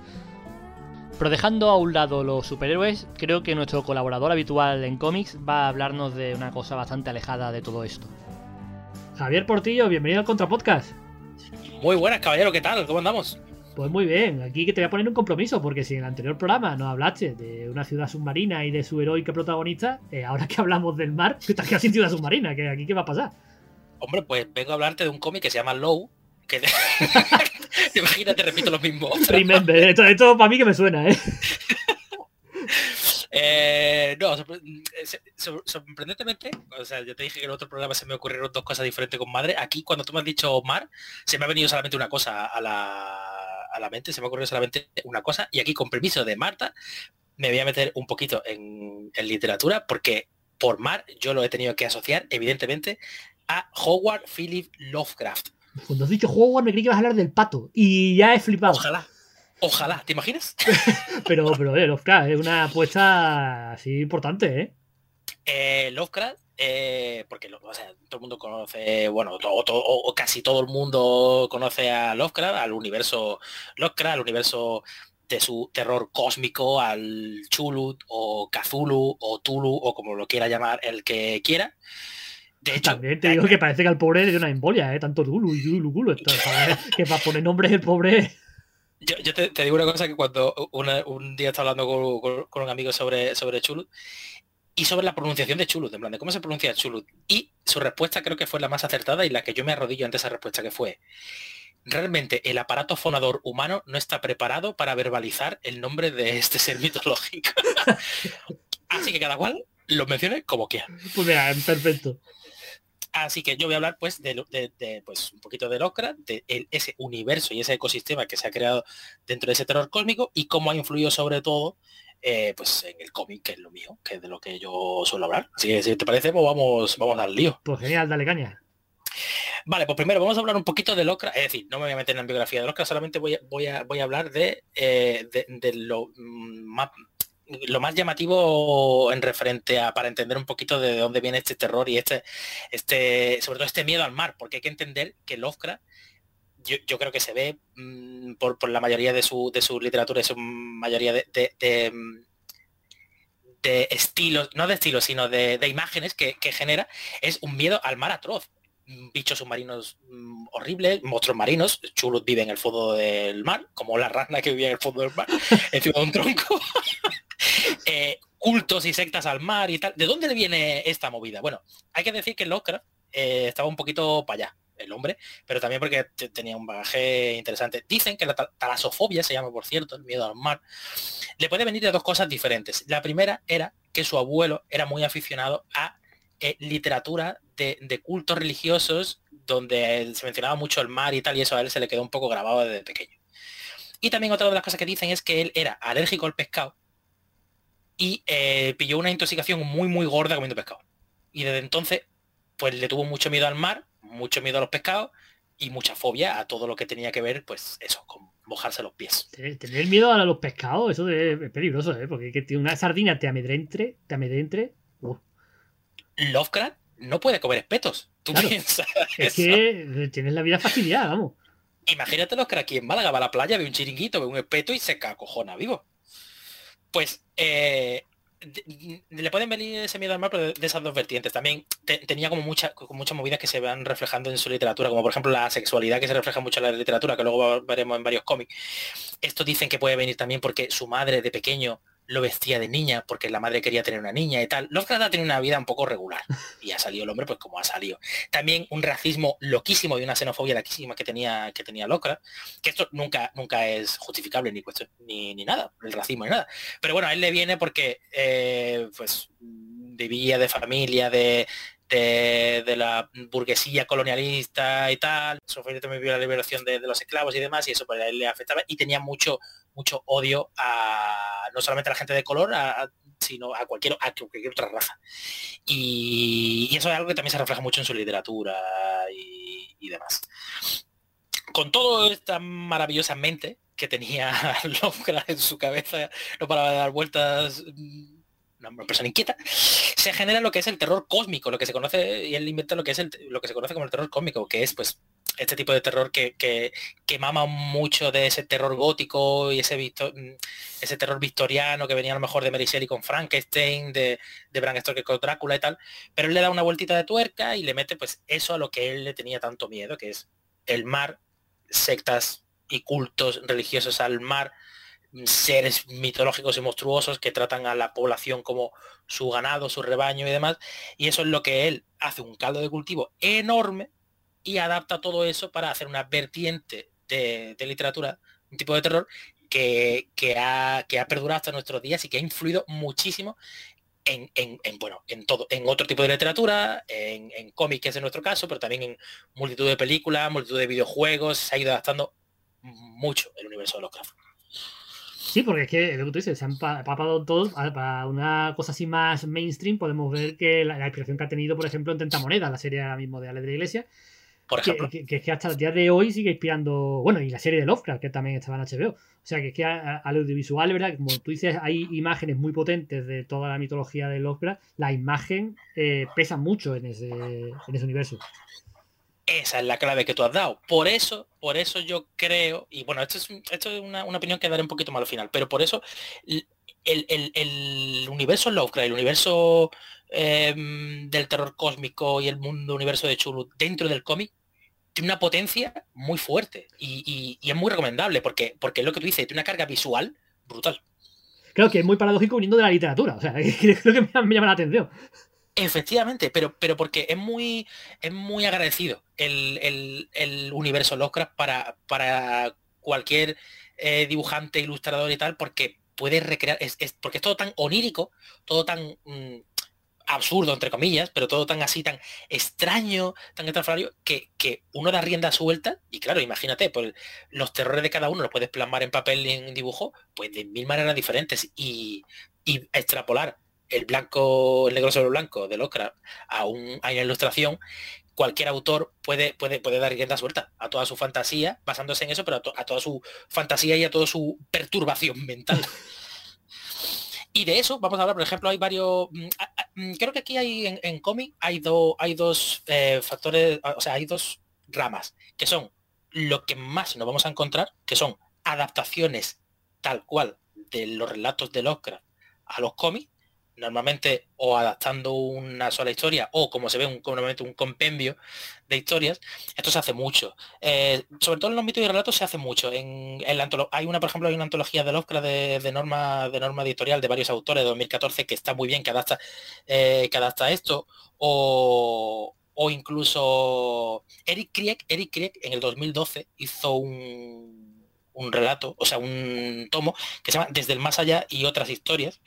Pero dejando a un lado los superhéroes, creo que nuestro colaborador habitual en cómics va a hablarnos de una cosa bastante alejada de todo esto. Javier Portillo, bienvenido al Contrapodcast. Muy buenas, caballero, ¿qué tal? ¿Cómo andamos? Pues muy bien, aquí que te voy a poner un compromiso, porque si en el anterior programa nos hablaste de una ciudad submarina y de su heroica protagonista, eh, ahora que hablamos del mar, que estás casi en ciudad submarina, que aquí qué va a pasar. Hombre, pues vengo a hablarte de un cómic que se llama Low. Que Imagínate, repito lo mismo. Remember, esto, esto para mí que me suena, ¿eh? Eh, no, eh, sor- sorprendentemente, o sea, yo te dije que en el otro programa se me ocurrieron dos cosas diferentes con madre. Aquí, cuando tú me has dicho mar, se me ha venido solamente una cosa a la, a la mente, se me ha ocurrido solamente una cosa. Y aquí, con permiso de Marta, me voy a meter un poquito en, en literatura, porque por mar yo lo he tenido que asociar, evidentemente, a Howard Philip Lovecraft. Cuando has dicho Howard me creí que ibas a hablar del pato, y ya he flipado. Ojalá. Ojalá, ¿te imaginas? Pero, pero, eh, Lovecraft, es una apuesta así importante, ¿eh? Eh, Lovecraft, eh, porque lo- o sea, todo el mundo conoce, bueno, o casi todo el mundo conoce a Lovecraft, al universo Lovecraft, al universo de su terror cósmico, al Chulut o Cthulhu o Tulu o como lo quiera llamar el que quiera. De hecho, También te digo que parece que al pobre le dio una embolia, ¿eh? Tanto Lulu y Lulu, Lulu, esto, que para poner nombres el pobre... Yo, yo te, te digo una cosa que cuando una- un día estaba hablando con, con- con un amigo sobre, sobre Chulut y sobre la pronunciación de Chulut, en plan de cómo se pronuncia Chulut. Y su respuesta creo que fue la más acertada y la que yo me arrodillo ante esa respuesta que fue. Realmente el aparato fonador humano no está preparado para verbalizar el nombre de este ser mitológico. Así que cada cual lo mencione como quiera. Pues mira, perfecto. Así que yo voy a hablar pues de, de- de, pues un poquito de Lovecraft, de el- ese universo y ese ecosistema que se ha creado dentro de ese terror cósmico y cómo ha influido sobre todo eh, pues en el cómic, que es lo mío, que es de lo que yo suelo hablar. Así que si te parece, pues vamos, vamos al lío. Pues genial, dale caña. Vale, pues primero vamos a hablar un poquito de Locra, es decir, no me voy a meter en la biografía de Locra, solamente voy a, voy a, voy a hablar de, eh, de, de lo mm, más lo más llamativo en referente a para entender un poquito de dónde viene este terror y este este sobre todo este miedo al mar porque hay que entender que Lovecraft yo, yo creo que se ve mmm, por, por, la mayoría de su, de su literatura su mayoría de, de, de, estilos no de estilos sino de, imágenes que, que, genera es un miedo al mar atroz bichos submarinos mmm, horribles, monstruos marinos, chulos vive en el fondo del mar, como la rana que vivía en el fondo del mar, encima de un tronco. eh, cultos y sectas al mar y tal. ¿De dónde le viene esta movida? Bueno, hay que decir que Lovecraft eh, estaba un poquito para allá, el hombre, pero también porque tenía un bagaje interesante. Dicen que la talasofobia, se llama por cierto, el miedo al mar, le puede venir de dos cosas diferentes. La primera era que su abuelo era muy aficionado a eh, literatura de, de, cultos religiosos donde se mencionaba mucho el mar y tal, y eso a él se le quedó un poco grabado desde pequeño. Y también otra de las cosas que dicen es que él era alérgico al pescado y eh, pilló una intoxicación muy muy gorda comiendo pescado. Y desde entonces, pues le tuvo mucho miedo al mar, mucho miedo a los pescados y mucha fobia a todo lo que tenía que ver, pues eso, con mojarse los pies. Tener miedo a los pescados, eso es peligroso, ¿eh? porque que una sardina te amedrente, te amedrente. Uh. Lovecraft no puede comer espetos. ¿Tú claro. piensas? Es eso? que tienes la vida fastidiada, vamos. Imagínate los que aquí en Málaga va a la playa, ve un chiringuito, ve un espeto y se cacojona vivo. Pues eh, le pueden venir ese miedo al mar, de, esas dos vertientes. También te, tenía como muchas mucha movidas que se van reflejando en su literatura, como por ejemplo la sexualidad que se refleja mucho en la literatura, que luego veremos en varios cómics. Esto dicen que puede venir también porque su madre de pequeño lo vestía de niña porque la madre quería tener una niña y tal. Lovecraft ha tenido una vida un poco regular y ha salido el hombre pues como ha salido. También un racismo loquísimo y una xenofobia loquísima que tenía que tenía Lovecraft, que esto nunca nunca es justificable ni cuestión ni, ni nada, el racismo ni nada. Pero bueno, a él le viene porque eh, pues vivía de familia de de, de, la burguesía colonialista y tal, sufrió también la liberación de, de, los esclavos y demás, y eso pues a él le afectaba, y tenía mucho, mucho odio a no solamente a la gente de color, a, sino a cualquier, otra raza. Y, eso es algo que también se refleja mucho en su literatura y, demás. Con todo esta maravillosa mente que tenía Lovecraft en su cabeza, no paraba de dar vueltas una persona inquieta, se genera lo que es el terror cósmico, lo que se conoce, y él inventa lo que es el, lo que se conoce como el terror cósmico, que es pues este tipo de terror que, que, que mama mucho de ese terror gótico y ese victor, ese terror victoriano que venía a lo mejor de Mary Shelley con Frankenstein, de, de Bram Stoker con Drácula y tal, pero él le da una vueltita de tuerca y le mete pues eso a lo que él le tenía tanto miedo, que es el mar, sectas y cultos religiosos al mar, seres mitológicos y monstruosos que tratan a la población como su ganado, su rebaño y demás. Y eso es lo que él hace un caldo de cultivo enorme y adapta todo eso para hacer una vertiente de, literatura, un tipo de terror que, ha, que, ha, perdurado hasta nuestros días y que ha influido muchísimo en, en, en, bueno, en todo, en otro tipo de literatura, en, cómics, que es en nuestro caso, pero también en multitud de películas, multitud de videojuegos, se ha ido adaptando mucho el universo de Lovecraft. Sí, porque es que, se han papado todos. Para una cosa así más mainstream, podemos ver que la, inspiración que ha tenido, por ejemplo, en Tentamoneda, la serie ahora mismo de Ale de la Iglesia. Por ejemplo. Que, que, que, hasta el día de hoy sigue inspirando. Bueno, y la serie de Lovecraft, que también estaba en HBO. O sea, que es que al audiovisual, ¿verdad? Como tú dices, hay imágenes muy potentes de toda la mitología de Lovecraft. La imagen eh, pesa mucho en ese, en ese universo. Esa es la clave que tú has dado. Por eso, por eso yo creo, y bueno, esto es, esto es una, una, opinión que daré un poquito más al final, pero por eso el, el, el universo Lovecraft, el universo eh, del terror cósmico y el mundo universo de Chulu dentro del cómic, tiene una potencia muy fuerte y, y, y, es muy recomendable porque, porque es lo que tú dices, tiene una carga visual brutal. Creo que es muy paradójico viniendo de la literatura, o sea, creo que me, me llama la atención. Efectivamente, pero, pero porque es muy, es muy agradecido el, el, el universo Lovecraft para, para cualquier eh, dibujante, ilustrador y tal, porque puede recrear, es, es, porque es todo tan onírico, todo tan... Mmm, absurdo, entre comillas, pero todo tan así, tan extraño, tan extraordinario, que, que uno da rienda suelta, y claro, imagínate, pues los terrores de cada uno los puedes plasmar en papel y en dibujo, pues de mil maneras diferentes, y, y extrapolar el blanco, el negro sobre blanco del Oscar a, un, a una ilustración, cualquier autor puede, puede, puede dar rienda suelta a toda su fantasía, basándose en eso, pero a, a toda su fantasía y a toda su perturbación mental. Y de eso vamos a hablar, por ejemplo, hay varios... mm, mm, Creo que aquí hay en, cómic hay, dos hay dos eh, factores, o sea, hay dos ramas, que son lo que más nos vamos a encontrar, que son adaptaciones tal cual de los relatos de Lovecraft a los cómics, normalmente o adaptando una sola historia o como se ve un, normalmente un compendio de historias, esto se hace mucho. Eh, sobre todo en los mitos y relatos se hace mucho. En, en la hay una, por ejemplo, hay una antología de Lovecraft de, de norma, de norma editorial de varios autores de 2014 que está muy bien, que adapta, eh, que adapta esto. O, o incluso Eric Krieg, Eric Krieg en el 2012 hizo un, un relato, o sea, un tomo que se llama Desde el Más Allá y otras historias,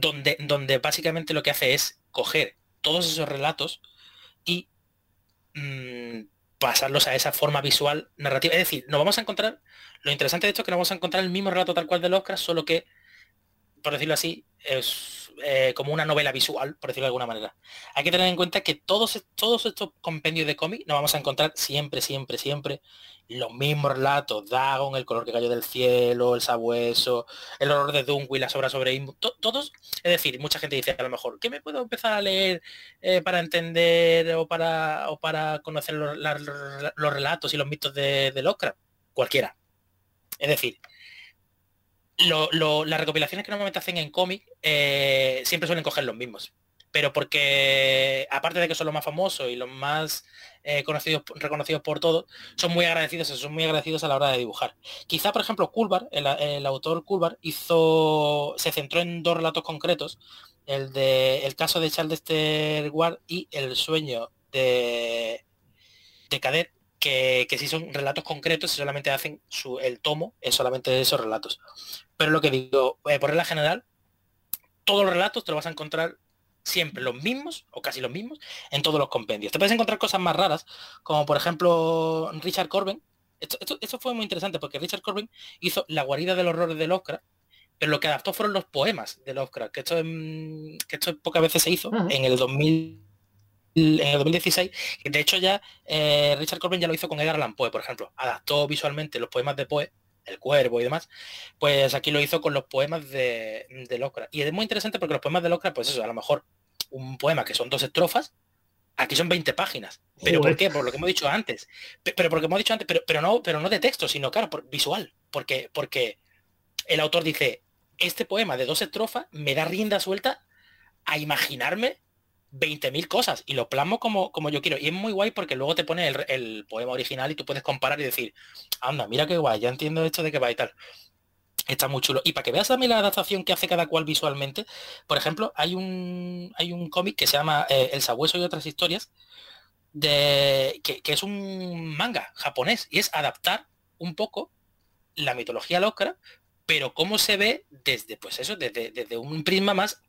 donde, donde básicamente lo que hace es coger todos esos relatos y mm, pasarlos a esa forma visual narrativa. Es decir, nos vamos a encontrar, lo interesante de esto es que nos vamos a encontrar el mismo relato tal cual del Oscar, solo que, por decirlo así, es eh, como una novela visual, por decirlo de alguna manera. Hay que tener en cuenta que todos, todos estos compendios de cómic nos vamos a encontrar siempre, siempre, siempre los mismos relatos, Dagon, el color que cayó del cielo, el sabueso, el horror de Dunwich, la sobra sobre to- todos, es decir, mucha gente dice a lo mejor, ¿qué me puedo empezar a leer eh, para entender o para, o para conocer los, los relatos y los mitos de, de Lovecraft? Cualquiera. Es decir, lo- lo- las recopilaciones que normalmente hacen en cómic eh, siempre suelen coger los mismos. Pero porque, aparte de que son los más famosos y los más eh, conocidos, reconocidos por todos, son muy agradecidos, son muy agradecidos a la hora de dibujar. Quizá, por ejemplo, Kulbar, el, el autor Kulbar, hizo, se centró en dos relatos concretos, el de el caso de Charles Ward y el sueño de, de Cadet, que, que sí son relatos concretos y solamente hacen su, el tomo, es solamente de esos relatos. Pero lo que digo, eh, por regla general, todos los relatos te los vas a encontrar siempre los mismos, o casi los mismos, en todos los compendios. Te puedes encontrar cosas más raras, como por ejemplo Richard Corbin. Esto, esto- esto fue muy interesante porque Richard Corbin hizo La guarida del horror de Lovecraft, pero lo que adaptó fueron los poemas de Lovecraft, que esto, en- que esto pocas veces se hizo en el 2000 en el 2016 y de hecho ya eh, Richard Corbin ya lo hizo con Edgar Allan Poe por ejemplo. Adaptó visualmente los poemas de Poe el cuervo y demás pues aquí lo hizo con los poemas de, de Lovecraft y es muy interesante porque los poemas de Lovecraft pues eso a lo mejor un poema que son dos estrofas aquí son 20 páginas. Pero Joder. ¿por qué? por lo que hemos dicho antes. Pe- pero porque hemos dicho antes pero, pero no pero no de texto sino claro por visual. Porque porque el autor dice este poema de dos estrofas me da rienda suelta a imaginarme 20.000 cosas y lo plasmo como, como yo quiero. Y es muy guay porque luego te pone el, poema original y tú puedes comparar y decir, anda, mira qué guay, ya entiendo esto de qué va y tal. Está muy chulo. Y para que veas también la adaptación que hace cada cual visualmente, por ejemplo, hay un, hay un cómic que se llama eh, El Sabueso y otras historias, de, que, que es un manga japonés y es adaptar un poco la mitología locra, pero cómo se ve desde, pues eso, desde, desde un prisma más,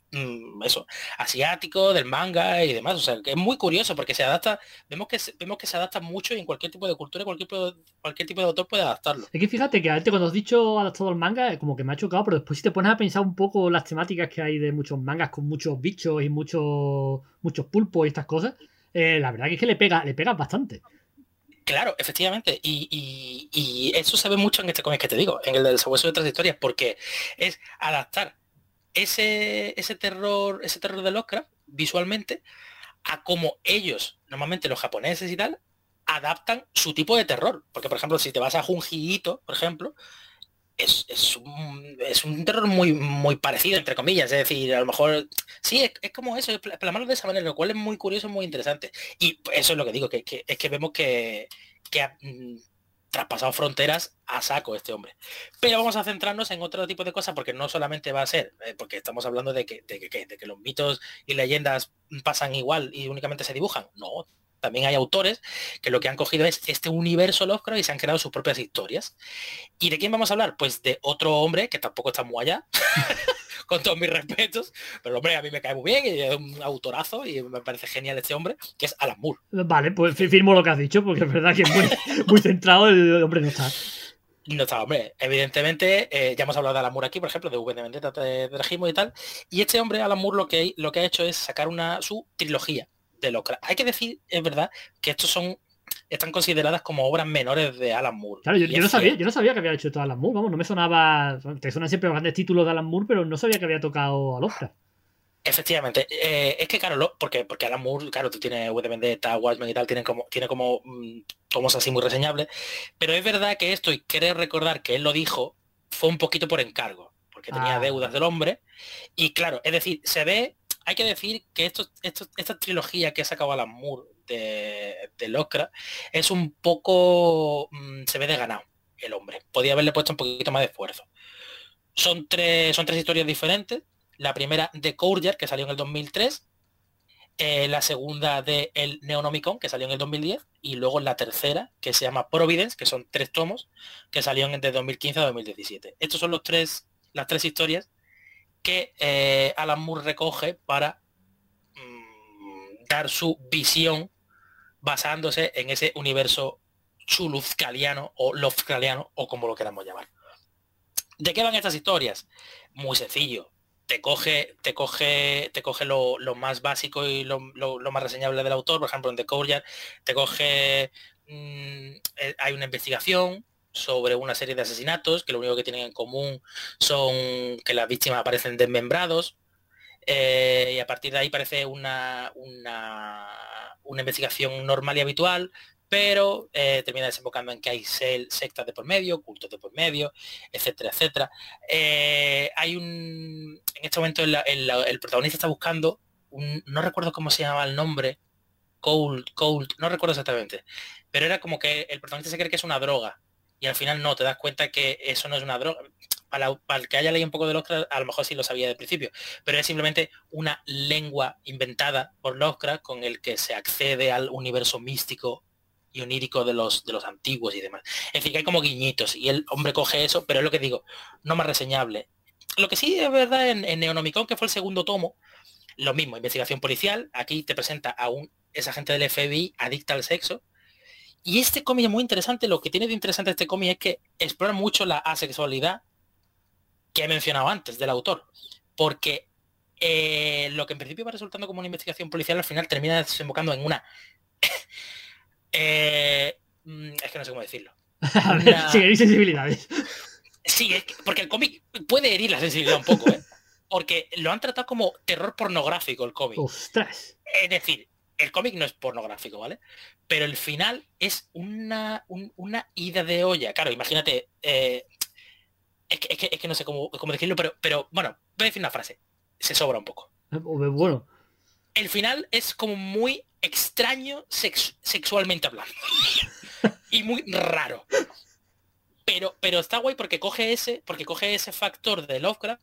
eso, asiático, del manga y demás. O sea, que es muy curioso porque se adapta, vemos que se, vemos que se adapta mucho y en cualquier tipo de cultura, cualquier, tipo- cualquier tipo de autor puede adaptarlo. Es que fíjate que antes cuando has dicho adaptado al manga, como que me ha chocado, pero después si te pones a pensar un poco las temáticas que hay de muchos mangas con muchos bichos y muchos muchos pulpos y estas cosas, eh, la verdad que es que le pega, le pegas bastante. Claro, efectivamente. Y, y- y eso se ve mucho en este cómic que te digo, en el del sabueso y otras historias, porque es adaptar ese, ese terror, ese terror de Lovecraft visualmente a como ellos, normalmente los japoneses y tal, adaptan su tipo de terror. Porque, por ejemplo, si te vas a Junji Ito, por ejemplo, es, es un, es un terror muy, muy parecido, entre comillas. Es decir, a lo mejor, sí, es, es como eso, es de esa manera, lo cual es muy curioso, muy interesante. Y eso es lo que digo, que, que- es que vemos que, mm, traspasado fronteras a saco este hombre. Pero vamos a centrarnos en otro tipo de cosas porque no solamente va a ser, eh, porque estamos hablando de que, de, que, de que los mitos y leyendas pasan igual y únicamente se dibujan. No, también hay autores que lo que han cogido es este universo Lovecraft y se han creado sus propias historias. ¿Y de quién vamos a hablar? Pues de otro hombre que tampoco está muy allá, con todos mis respetos, pero hombre, a mí me cae muy bien y es un autorazo y me parece genial este hombre, que es Alan Moore. Vale, pues firmo lo que has dicho, porque es verdad que es muy, muy centrado, el hombre no está. No está, hombre. Evidentemente, eh, ya hemos hablado de Alan Moore aquí, por ejemplo, de V de Vendetta, de, de Regimo y tal. Y este hombre, Alan Moore, lo que, lo que ha hecho es sacar una su trilogía de Locra. Hay que decir, es verdad, que estos son están consideradas como obras menores de Alan Moore. Claro, yo, no sabía, yo no sabía que había hecho todo Alan Moore, vamos, no me sonaba. Te suenan siempre los grandes títulos de Alan Moore, pero no sabía que había tocado a Lovecraft. Efectivamente, eh, es que claro, porque, porque Alan Moore, claro, tú tienes V de Vendetta, Watchmen y tal, tienen como, tiene como mm, tomos así muy reseñables, pero es verdad que esto, y quiero recordar que él lo dijo, fue un poquito por encargo, porque tenía Ah. deudas del hombre, y claro, es decir, se ve, hay que decir que esto, esto, esta trilogía que ha sacado Alan Moore de, de Lovecraft es un poco, mm, se ve de ganado el hombre, podía haberle puesto un poquito más de esfuerzo. Son tres, son tres historias diferentes, la primera de Courger, que salió en el 2003, eh, la segunda de El Neonomicon, que salió en el 2010, y luego la tercera, que se llama Providence, que son tres tomos, que salieron entre 2015 a 2017. Estos son los tres, las tres historias que eh, Alan Moore recoge para mm, dar su visión basándose en ese universo chuluzcaliano o lovecraftiano o como lo queramos llamar. ¿De qué van estas historias? Muy sencillo. Te coge, te coge, te coge lo, más básico y lo más reseñable del autor, por ejemplo en The Courtyard, te coge mm, eh, hay una investigación sobre una serie de asesinatos que lo único que tienen en común son que las víctimas aparecen desmembrados eh, y a partir de ahí parece una, una, una investigación normal y habitual, pero eh, termina desembocando en que hay sectas de por medio, cultos de por medio, etcétera, etcétera. Eh, hay un... En este momento el, el- protagonista está buscando, un- no recuerdo cómo se llama el nombre, Cold, Cold, no recuerdo exactamente, pero era como que el protagonista se cree que es una droga y al final no, te das cuenta que eso no es una droga. Para, para el que haya leído un poco de Lovecraft, a lo mejor sí lo sabía del principio, pero es simplemente una lengua inventada por Lovecraft con el que se accede al universo místico y onírico de los, de los antiguos y demás. Es decir, que hay como guiñitos y el hombre coge eso, pero es lo que digo, no más reseñable. Lo que sí es verdad en, en Neonomicon, que fue el segundo tomo, lo mismo, investigación policial, aquí te presenta a un esa gente del FBI adicta al sexo. Y este cómic es muy interesante, lo que tiene de interesante este cómic es que explora mucho la asexualidad que he mencionado antes del autor. Porque eh, lo que en principio va resultando como una investigación policial al final termina desembocando en una... Eh, mm, es que no sé cómo decirlo. Una- herir sensibilidades. Sí, es que- porque el cómic puede herir la sensibilidad un poco, ¿eh? Porque lo han tratado como terror pornográfico el cómic. Ostras. Es decir, el cómic no es pornográfico, ¿vale? Pero el final es una, un- una ida de olla. Claro, imagínate. eh, es, que, es que- es que no sé cómo, cómo decirlo, pero, pero bueno, voy a decir una frase. Se sobra un poco. Bueno, El final es como muy extraño sex- sexualmente hablando. y muy raro. Pero, pero está guay porque coge ese, porque coge ese factor de Lovecraft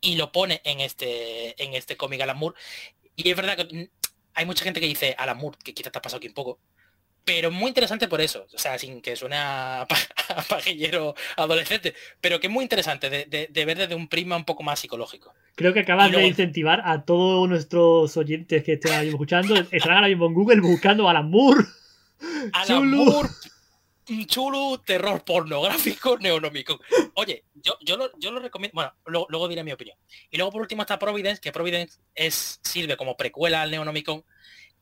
y lo pone en este, en este cómic Alan Moore. Y es verdad que hay mucha gente que dice Alan Moore, que quizás te ha pasado aquí un poco. Pero muy interesante por eso. O sea, sin que suene a, pa- a pajillero adolescente. Pero que es muy interesante de, de- de ver desde un prisma un poco más psicológico. creo que acabas luego- de incentivar a todos nuestros oyentes que estén ahora mismo escuchando. Estarán ahora mismo en Google buscando a Alan Moore. Alan Chulu. Moore, un chulo terror pornográfico neonómico. Oye, yo, yo, lo, yo lo recomiendo. Bueno, luego, luego diré mi opinión. Y luego por último está Providence, que Providence es, sirve como precuela al Neonomicon.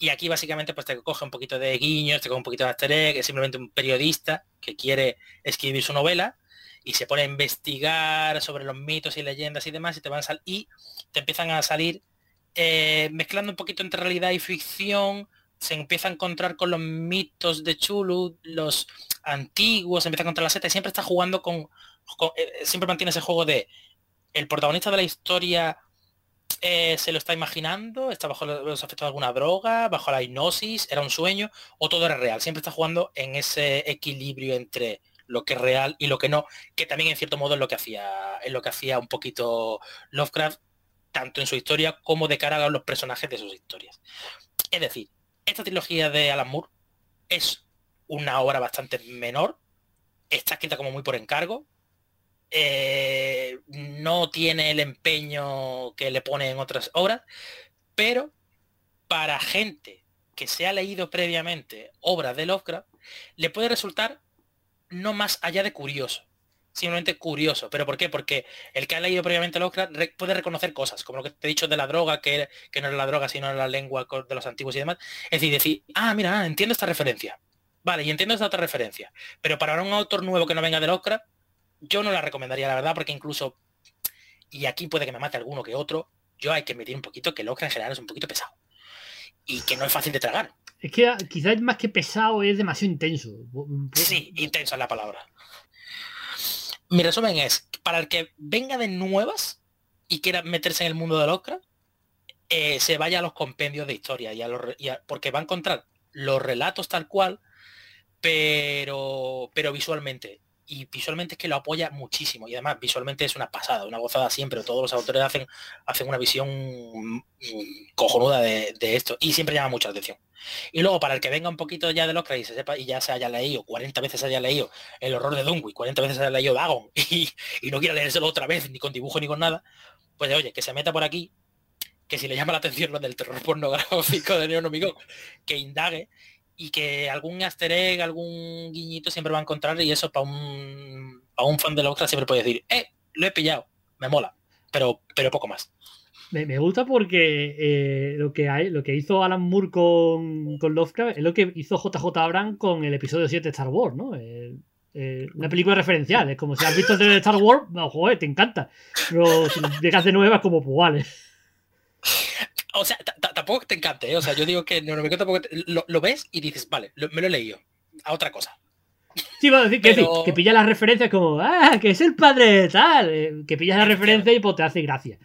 Y aquí básicamente pues te coge un poquito de guiños, te coge un poquito de easter egg, es simplemente un periodista que quiere escribir su novela y se pone a investigar sobre los mitos y leyendas y demás y te van a y te empiezan a salir eh, mezclando un poquito entre realidad y ficción, se empieza a encontrar con los mitos de Chulu, los antiguos, se empieza a encontrar la seta y siempre está jugando con, con- eh, siempre mantiene ese juego de el protagonista de la historia eh, se lo está imaginando, está bajo los efectos de alguna droga, bajo la hipnosis, era un sueño, o todo era real. Siempre está jugando en ese equilibrio entre lo que es real y lo que no, que también en cierto modo es lo que hacía, es lo que hacía un poquito Lovecraft, tanto en su historia como de cara a los personajes de sus historias. Es decir, esta trilogía de Alan Moore es una obra bastante menor, está escrita como muy por encargo, eh, no tiene el empeño que le pone en otras obras, pero para gente que se ha leído previamente obras de Lovecraft, le puede resultar no más allá de curioso simplemente curioso. ¿Pero por qué? Porque el que ha leído previamente Lovecraft puede reconocer cosas, como lo que te he dicho de la droga, que, que no es la droga, sino la lengua de los antiguos y demás. Es decir, decir, ah, mira, entiendo esta referencia. Vale, y entiendo esta otra referencia. Pero para un autor nuevo que no venga de Lovecraft, yo no la recomendaría, la verdad, porque incluso, y aquí puede que me mate alguno que otro, yo hay que medir un poquito que Lovecraft en general es un poquito pesado. Y que no es fácil de tragar. Es que quizás más que pesado es demasiado intenso. Sí, intenso es la palabra mi resumen es, para el que venga de nuevas y quiera meterse en el mundo del Oscar, eh, se vaya a los compendios de historia, y a los, porque va a encontrar los relatos tal cual, pero, pero visualmente. Y visualmente es que lo apoya muchísimo. Y además visualmente es una pasada, una gozada siempre. Todos los autores hacen, hacen una visión cojonuda de, esto. Y siempre llama mucha atención. Y luego, para el que venga un poquito ya de Lovecraft y se sepa y ya se haya leído, 40 veces haya leído El horror de Dunwich, 40 veces haya leído Dagon y, y no quiera leérselo otra vez, ni con dibujo ni con nada, pues oye, que se meta por aquí, que si le llama la atención lo del terror pornográfico de Neonomicon, que indague y que algún easter egg, algún guiñito siempre va a encontrar y eso para un, para un fan de Lovecraft siempre puede decir, eh, lo he pillado, me mola, pero, pero poco más. Me, gusta porque eh, lo, que hay, lo que hizo Alan Moore con, con, Lovecraft es lo que hizo JJ Abrams con el episodio 7 de Star Wars, ¿no? Eh, eh, una película referencial, es como si has visto el de Star Wars, no, joder, te encanta. Pero si llegas de nuevas, como pues vale. O sea, tampoco te encante, ¿eh? O sea, yo digo que no, me tampoco lo, lo, ves y dices, vale, me lo he leído. A otra cosa. Sí, va a decir que, que pilla las referencias como, ah, que es el padre de tal. que pillas la referencia y pues te hace gracia.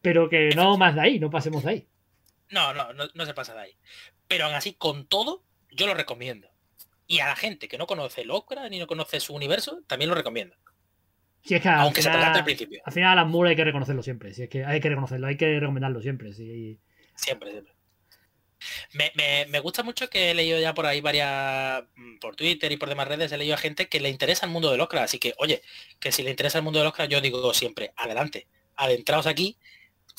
Pero que no más de ahí, no pasemos de ahí. No, no, no, se pasa de ahí. Pero aún así, con todo, yo lo recomiendo. Y a la gente que no conoce Lovecraft ni no conoce su universo, también lo recomiendo. Si es que Aunque se trate al principio. Al final, Alan hay que reconocerlo siempre. Si es que hay que reconocerlo, hay que recomendarlo siempre. Siempre, siempre. Me, gusta mucho que he leído ya por ahí varias, mm, por Twitter y por demás redes, he leído a gente que le interesa el mundo de Lovecraft. Así que, oye, que si le interesa el mundo de Lovecraft, yo digo siempre, adelante, adentraos aquí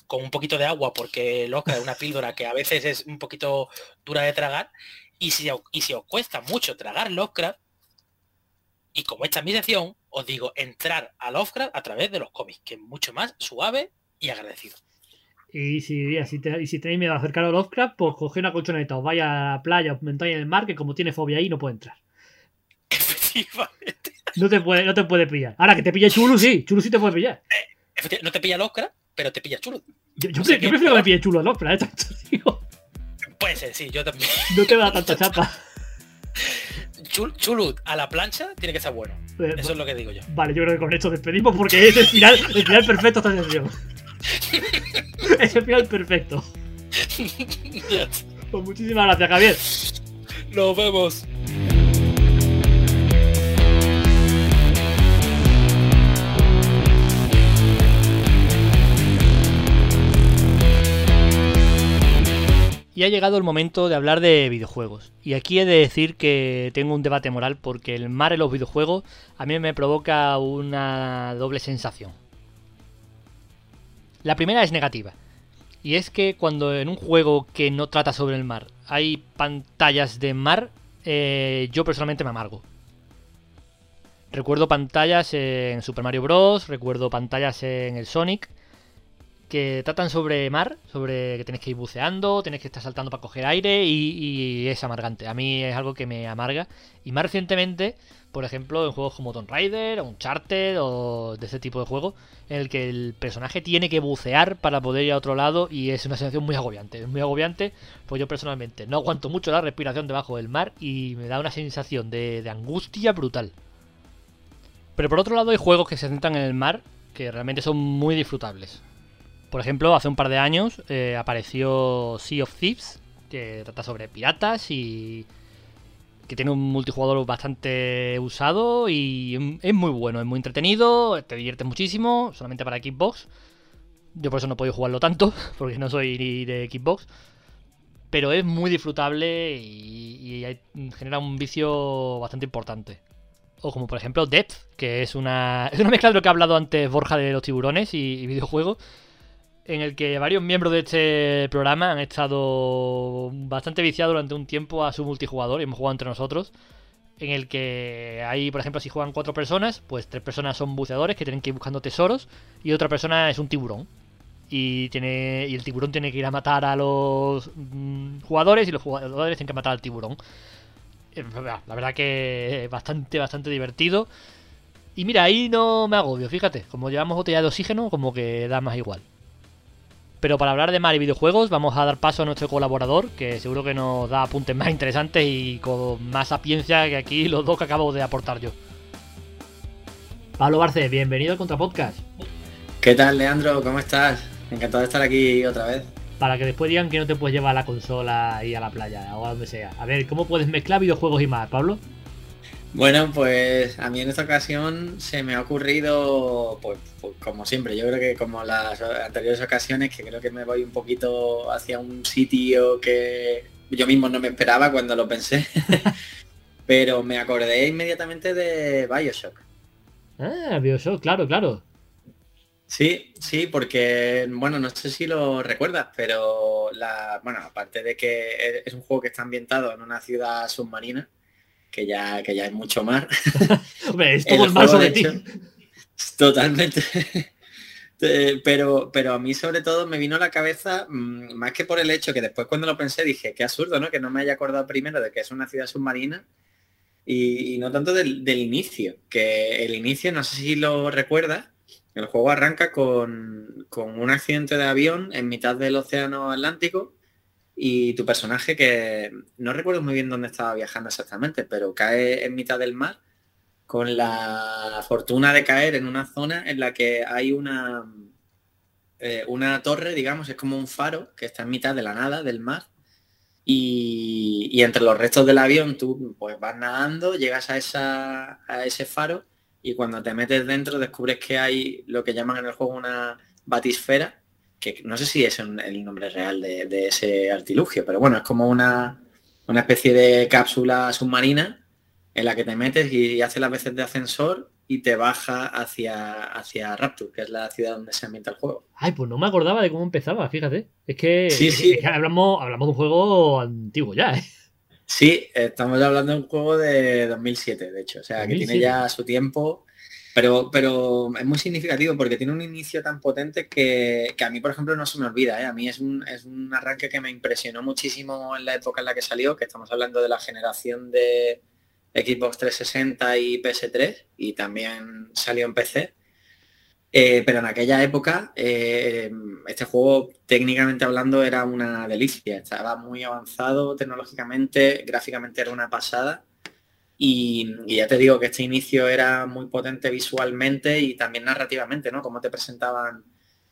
con un poquito de agua, porque loca es una píldora que a veces es un poquito dura de tragar. Y si, y si os cuesta mucho tragar Lovecraft, y como esta es mi decisión, os digo entrar a Lovecraft a través de los cómics, que es mucho más suave y agradecido. Y si, tenéis miedo a acercar a Lovecraft, pues coge una colchoneta, os vaya a la playa, os montáis en el mar, que como tiene fobia ahí, no puede entrar. Efectivamente. No te puede, no te puede pillar. Ahora que te pille Chulu, sí, Chulu sí te puede pillar. Eh, no te pilla Lovecraft, pero te pilla chulo. Yo, prefiero que me pille chulo, ¿no? Pero Puede ser, sí, yo también. No te va a tanta chapa. Chul, a la plancha tiene que ser bueno. Eh, Eso es lo que digo yo. Vale, yo creo que con esto despedimos porque es el final, el final perfecto esta sesión. es el final perfecto. Pues muchísimas gracias, Javier. Nos vemos. Y ha llegado el momento de hablar de videojuegos. Y aquí he de decir que tengo un debate moral porque el mar en los videojuegos a mí me provoca una doble sensación. La primera es negativa. Y es que cuando en un juego que no trata sobre el mar hay pantallas de mar, eh, yo personalmente me amargo. Recuerdo pantallas en Super Mario Bros., recuerdo pantallas en el Sonic, que tratan sobre mar, sobre que tienes que ir buceando, tienes que estar saltando para coger aire y, es amargante. A mí es algo que me amarga. Y más recientemente, por ejemplo, en juegos como Tomb Raider o Uncharted o de ese tipo de juego, en el que el personaje tiene que bucear para poder ir a otro lado y es una sensación muy agobiante. Es muy agobiante, pues yo personalmente no aguanto mucho la respiración debajo del mar y me da una sensación de angustia brutal. Pero por otro lado hay juegos que se centran en el mar que realmente son muy disfrutables. Por ejemplo, hace un par de años eh, apareció Sea of Thieves, que trata sobre piratas y que tiene un multijugador bastante usado y es muy bueno, es muy entretenido, te diviertes muchísimo, solamente para Xbox. Yo por eso no he podido jugarlo tanto, porque no soy ni de Xbox. Pero es muy disfrutable y, y genera un vicio bastante importante. o como por ejemplo Depth, que es una, es una mezcla de lo que ha hablado antes Borja de los tiburones y, y videojuegos, en el que varios miembros de este programa han estado bastante viciados durante un tiempo a su multijugador y hemos jugado entre nosotros. En el que hay, por ejemplo, si juegan cuatro personas, pues tres personas son buceadores que tienen que ir buscando tesoros y otra persona es un tiburón. Y, tiene, y el tiburón tiene que ir a matar a los mm, jugadores y los jugadores tienen que matar al tiburón. Eh, La verdad que es bastante, bastante divertido. Y mira, ahí no me agobio, fíjate. Como llevamos botella de oxígeno, como que da más igual. Pero para hablar de mar y videojuegos, vamos a dar paso a nuestro colaborador, que seguro que nos da apuntes más interesantes y con más sapiencia que aquí los dos que acabo de aportar yo. Pablo Barce, bienvenido al Contrapodcast. ¿Qué tal, Leandro? ¿Cómo estás? Encantado de estar aquí otra vez. Para que después digan que no te puedes llevar a la consola y a la playa o a donde sea. A ver, ¿cómo puedes mezclar videojuegos y más, Pablo? Bueno, pues a mí en esta ocasión se me ha ocurrido, pues, pues, como siempre, yo creo que como las anteriores ocasiones, que creo que me voy un poquito hacia un sitio que yo mismo no me esperaba cuando lo pensé, pero me acordé inmediatamente de Bioshock. Ah, Bioshock, claro, claro. Sí, sí, porque, bueno, no sé si lo recuerdas, pero la, bueno, aparte de que es un juego que está ambientado en una ciudad submarina, que ya, que ya es mucho más. Hombre, es todo el más sobre ti. Totalmente. pero, pero a mí sobre todo me vino a la cabeza, mm, más que por el hecho que después cuando lo pensé dije, qué absurdo, ¿no? Que no me haya acordado primero de que es una ciudad submarina y, y no tanto del, del, inicio, que el inicio, no sé si lo recuerdas, el juego arranca con, con un accidente de avión en mitad del océano Atlántico y tu personaje que no recuerdo muy bien dónde estaba viajando exactamente, pero cae en mitad del mar con la fortuna de caer en una zona en la que hay una, eh, una torre, digamos, es como un faro que está en mitad de la nada del mar. Y, y entre los restos del avión tú pues vas nadando, llegas a, esa, a ese faro y cuando te metes dentro descubres que hay lo que llaman en el juego una batisfera que no sé si es el nombre real de, de ese artilugio, pero bueno, es como una, una, especie de cápsula submarina en la que te metes y, hace las veces de ascensor y te baja hacia, hacia Rapture, que es la ciudad donde se ambienta el juego. Ay, pues no me acordaba de cómo empezaba, fíjate. Es que, sí, sí. Es que hablamos, hablamos de un juego antiguo ya, ¿eh? Sí, estamos hablando de un juego de 2007, de hecho. O sea, 2007. que tiene ya su tiempo. Pero, pero es muy significativo porque tiene un inicio tan potente que, que a mí, por ejemplo, no se me olvida. ¿eh? A mí es un, es un, arranque que me impresionó muchísimo en la época en la que salió, que estamos hablando de la generación de Xbox 360 y PS3, y también salió en PC. Eh, pero en aquella época, eh, este juego, técnicamente hablando, era una delicia. Estaba muy avanzado tecnológicamente, gráficamente era una pasada y, ya te digo que este inicio era muy potente visualmente y también narrativamente, ¿no? Cómo te presentaban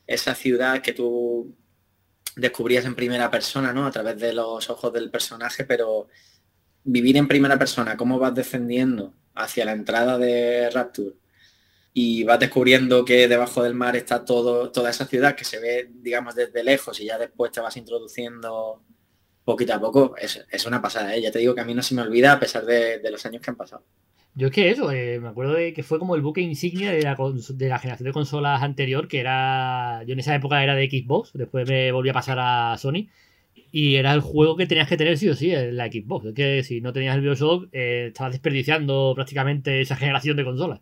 esa ciudad que tú descubrías en primera persona, ¿no? A través de los ojos del personaje, pero vivir en primera persona, cómo vas descendiendo hacia la entrada de Rapture y vas descubriendo que debajo del mar está todo, toda esa ciudad que se ve, digamos, desde lejos y ya después te vas introduciendo poquito a poco, es, es una pasada, ¿eh? ya te digo que a mí no se me olvida a pesar de, de los años que han pasado. Yo es que eso, eh, me acuerdo de que fue como el buque insignia de la, de la, generación de consolas anterior, que era, yo en esa época era de Xbox, después me volví a pasar a Sony, y era el juego que tenías que tener sí o sí en la Xbox. Es que si no tenías el Bioshock, eh, estabas desperdiciando prácticamente esa generación de consolas.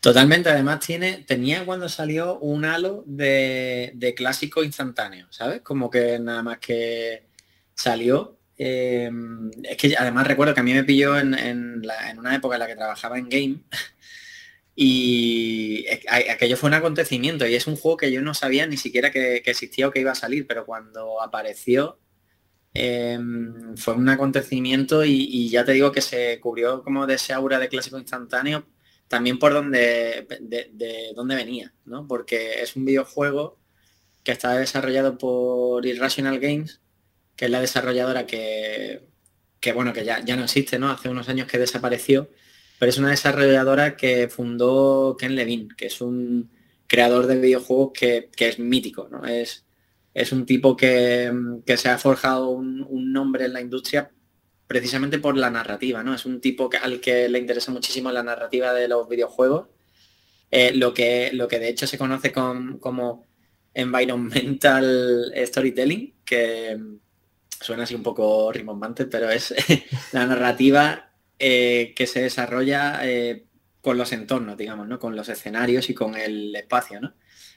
Totalmente, además tiene, tenía cuando salió un halo de, de clásico instantáneo, ¿sabes? Como que nada más que salió. Eh, es que además recuerdo que a mí me pilló en, en, una época en la que trabajaba en game y aquello fue un acontecimiento y es un juego que yo no sabía ni siquiera que, existía o que iba a salir, pero cuando apareció eh, fue un acontecimiento y, ya te digo que se cubrió como de ese aura de clásico instantáneo también por donde, de, de venía, ¿no? Porque es un videojuego que está desarrollado por Irrational Games que es la desarrolladora que, que bueno, que ya, ya, no existe, ¿no? Hace unos años que desapareció, pero es una desarrolladora que fundó Ken Levine, que es un creador de videojuegos que, que es mítico, ¿no? Es, es un tipo que, que se ha forjado un, nombre en la industria precisamente por la narrativa, ¿no? Es un tipo al que le interesa muchísimo la narrativa de los videojuegos, eh, lo, que, lo que de hecho se conoce como environmental storytelling, que suena así un poco rimbombante, pero es la narrativa eh, que se desarrolla eh, con los entornos, digamos, ¿no? Con los escenarios y con el espacio, ¿no?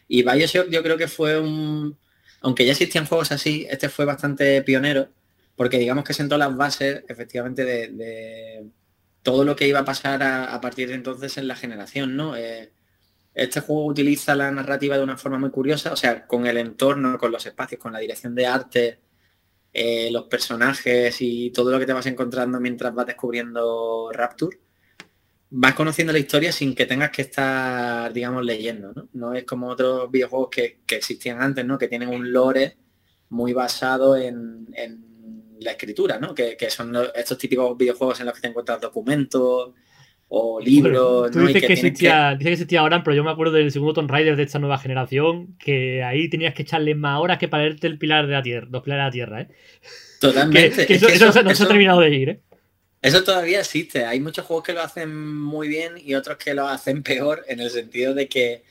Y Bioshock yo creo que fue un... Aunque ya existían juegos así, este fue bastante pionero, porque digamos que sentó las bases efectivamente de, todo lo que iba a pasar a, partir de entonces en la generación, ¿no? Eh, este juego utiliza la narrativa de una forma muy curiosa, o sea, con el entorno, con los espacios, con la dirección de arte, eh, los personajes y todo lo que te vas encontrando mientras vas descubriendo Rapture, vas conociendo la historia sin que tengas que estar, digamos, leyendo, ¿no? No es como otros videojuegos que, existían antes, ¿no? Que tienen un lore muy basado en la escritura, ¿no? Que, son estos típicos videojuegos en los que te encuentras documentos o libros. tú dices, que, existía, que... existía ahora, pero yo me acuerdo del segundo Tomb Raider de esta nueva generación, que ahí tenías que echarle más horas que para verte el pilar de la tierra, los pilares de la tierra, ¿eh? Totalmente. eso, no se ha terminado de ir, ¿eh? Eso todavía existe. Hay muchos juegos que lo hacen muy bien y otros que lo hacen peor en el sentido de que,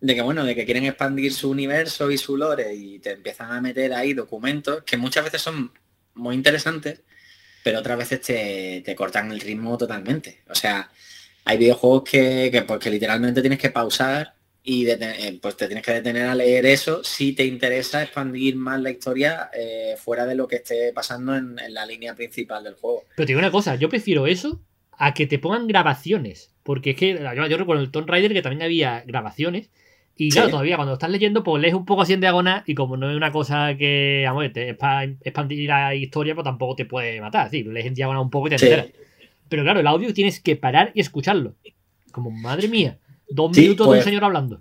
de que bueno, de que quieren expandir su universo y su lore y te empiezan a meter ahí documentos que muchas veces son muy interesantes, pero otras veces te, cortan el ritmo totalmente. O sea, hay videojuegos que, que, pues, que literalmente tienes que pausar y eh, pues te tienes que detener a leer eso si te interesa expandir más la historia eh, fuera de lo que esté pasando en, la línea principal del juego. Pero te digo una cosa, yo prefiero eso a que te pongan grabaciones. Porque es que yo, yo recuerdo el Tomb Raider que también había grabaciones y claro, todavía cuando estás leyendo, pues lees un poco así en diagonal y como no es una cosa que, vamos, es para expandir la historia, pues tampoco te puede matar. Sí, lees en diagonal un poco y te enteras. Pero claro, el audio tienes que parar y escucharlo. Como, madre mía, dos minutos de un pues señor hablando.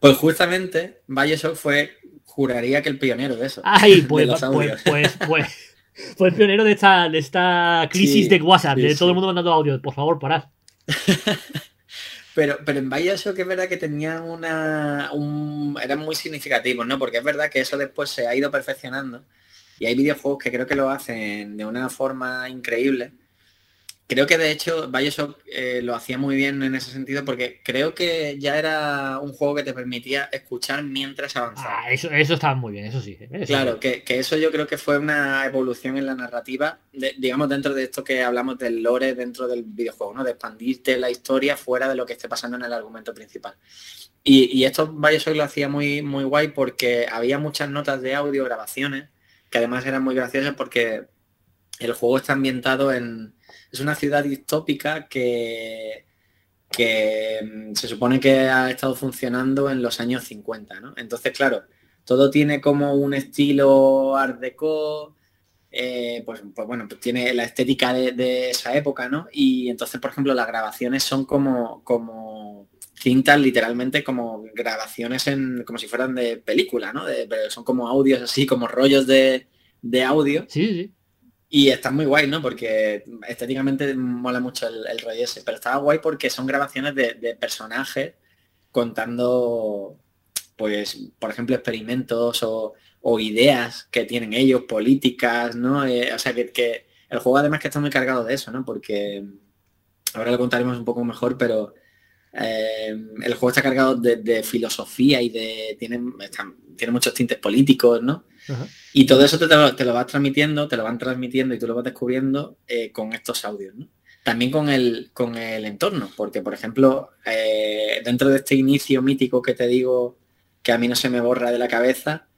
Pues justamente, Bioshock fue, juraría que el pionero de eso. Ay, pues, pues, pues, pues, fue el pionero de esta, de esta crisis de WhatsApp, de todo el mundo mandando audio. Por favor, parad. Pero, pero en Bioshock es verdad que tenían una... Un, eran muy significativos, ¿no? Porque es verdad que eso después se ha ido perfeccionando. Y hay videojuegos que creo que lo hacen de una forma increíble. Creo que de hecho Bioshock eh, lo hacía muy bien en ese sentido porque creo que ya era un juego que te permitía escuchar mientras avanzaba. Ah, eso, eso estaba muy bien, eso sí. claro, Que, eso yo creo que fue una evolución en la narrativa, digamos dentro de esto que hablamos del lore dentro del videojuego, ¿no? De expandirte la historia fuera de lo que esté pasando en el argumento principal. Y, esto Bioshock lo hacía muy, muy guay porque había muchas notas de audio, grabaciones, que además eran muy graciosas porque el juego está ambientado en es una ciudad distópica que, que mm, se supone que ha estado funcionando en los años 50, ¿no? Entonces, claro, todo tiene como un estilo art deco, eh, pues, pues, bueno, pues tiene la estética de, esa época, ¿no? Y entonces, por ejemplo, las grabaciones son como, como cintas literalmente como grabaciones en como si fueran de película, ¿no? pero son como audios así, como rollos de, de audio. Sí, sí. Y está muy guay, ¿no? Porque estéticamente mola mucho el, el rollo ese. Pero estaba guay porque son grabaciones de, personajes contando, pues, por ejemplo, experimentos o, ideas que tienen ellos, políticas, ¿no? Eh, o sea, que, el juego además que está muy cargado de eso, ¿no? Porque ahora lo contaremos un poco mejor, pero eh, el juego está cargado de, filosofía y de... Tiene, tiene muchos tintes políticos, ¿no? Y todo eso te, lo, vas transmitiendo, te lo van transmitiendo y tú lo vas descubriendo eh, con estos audios, También con el, con el entorno, porque por ejemplo, eh, dentro de este inicio mítico que te digo que a mí no se me borra de la cabeza,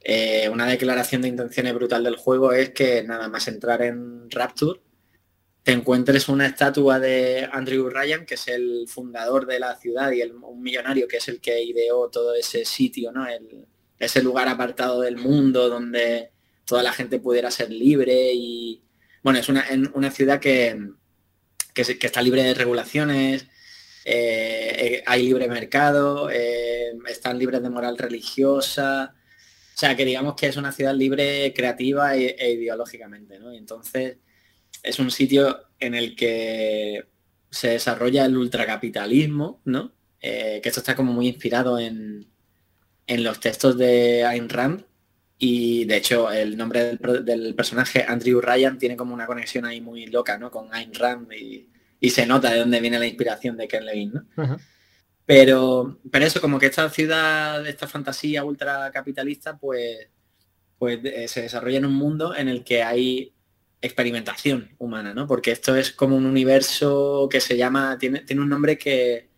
eh, una declaración de intenciones brutal del juego es que nada más entrar en Rapture, te encuentres una estatua de Andrew Ryan, que es el fundador de la ciudad y el, un millonario que es el que ideó todo ese sitio, ¿no? El, ese lugar apartado del mundo donde toda la gente pudiera ser libre y bueno, es una, una ciudad que, que, está libre de regulaciones, eh, eh, hay libre mercado, eh, están libres de moral religiosa, o sea que digamos que es una ciudad libre creativa e, e ideológicamente, ¿no? Y entonces es un sitio en el que se desarrolla el ultracapitalismo, ¿no? que esto está como muy inspirado en, en los textos de Ayn Rand Y de hecho el nombre del, personaje, Andrew Ryan, tiene como una conexión ahí muy loca, ¿no? Con Ayn Rand y, se nota de dónde viene la inspiración de Ken Levine, ¿no? Pero, pero eso, como que esta ciudad, esta fantasía ultra capitalista, pues, pues eh, se desarrolla en un mundo en el que hay experimentación humana, ¿no? Porque esto es como un universo que se llama, tiene, tiene un nombre que,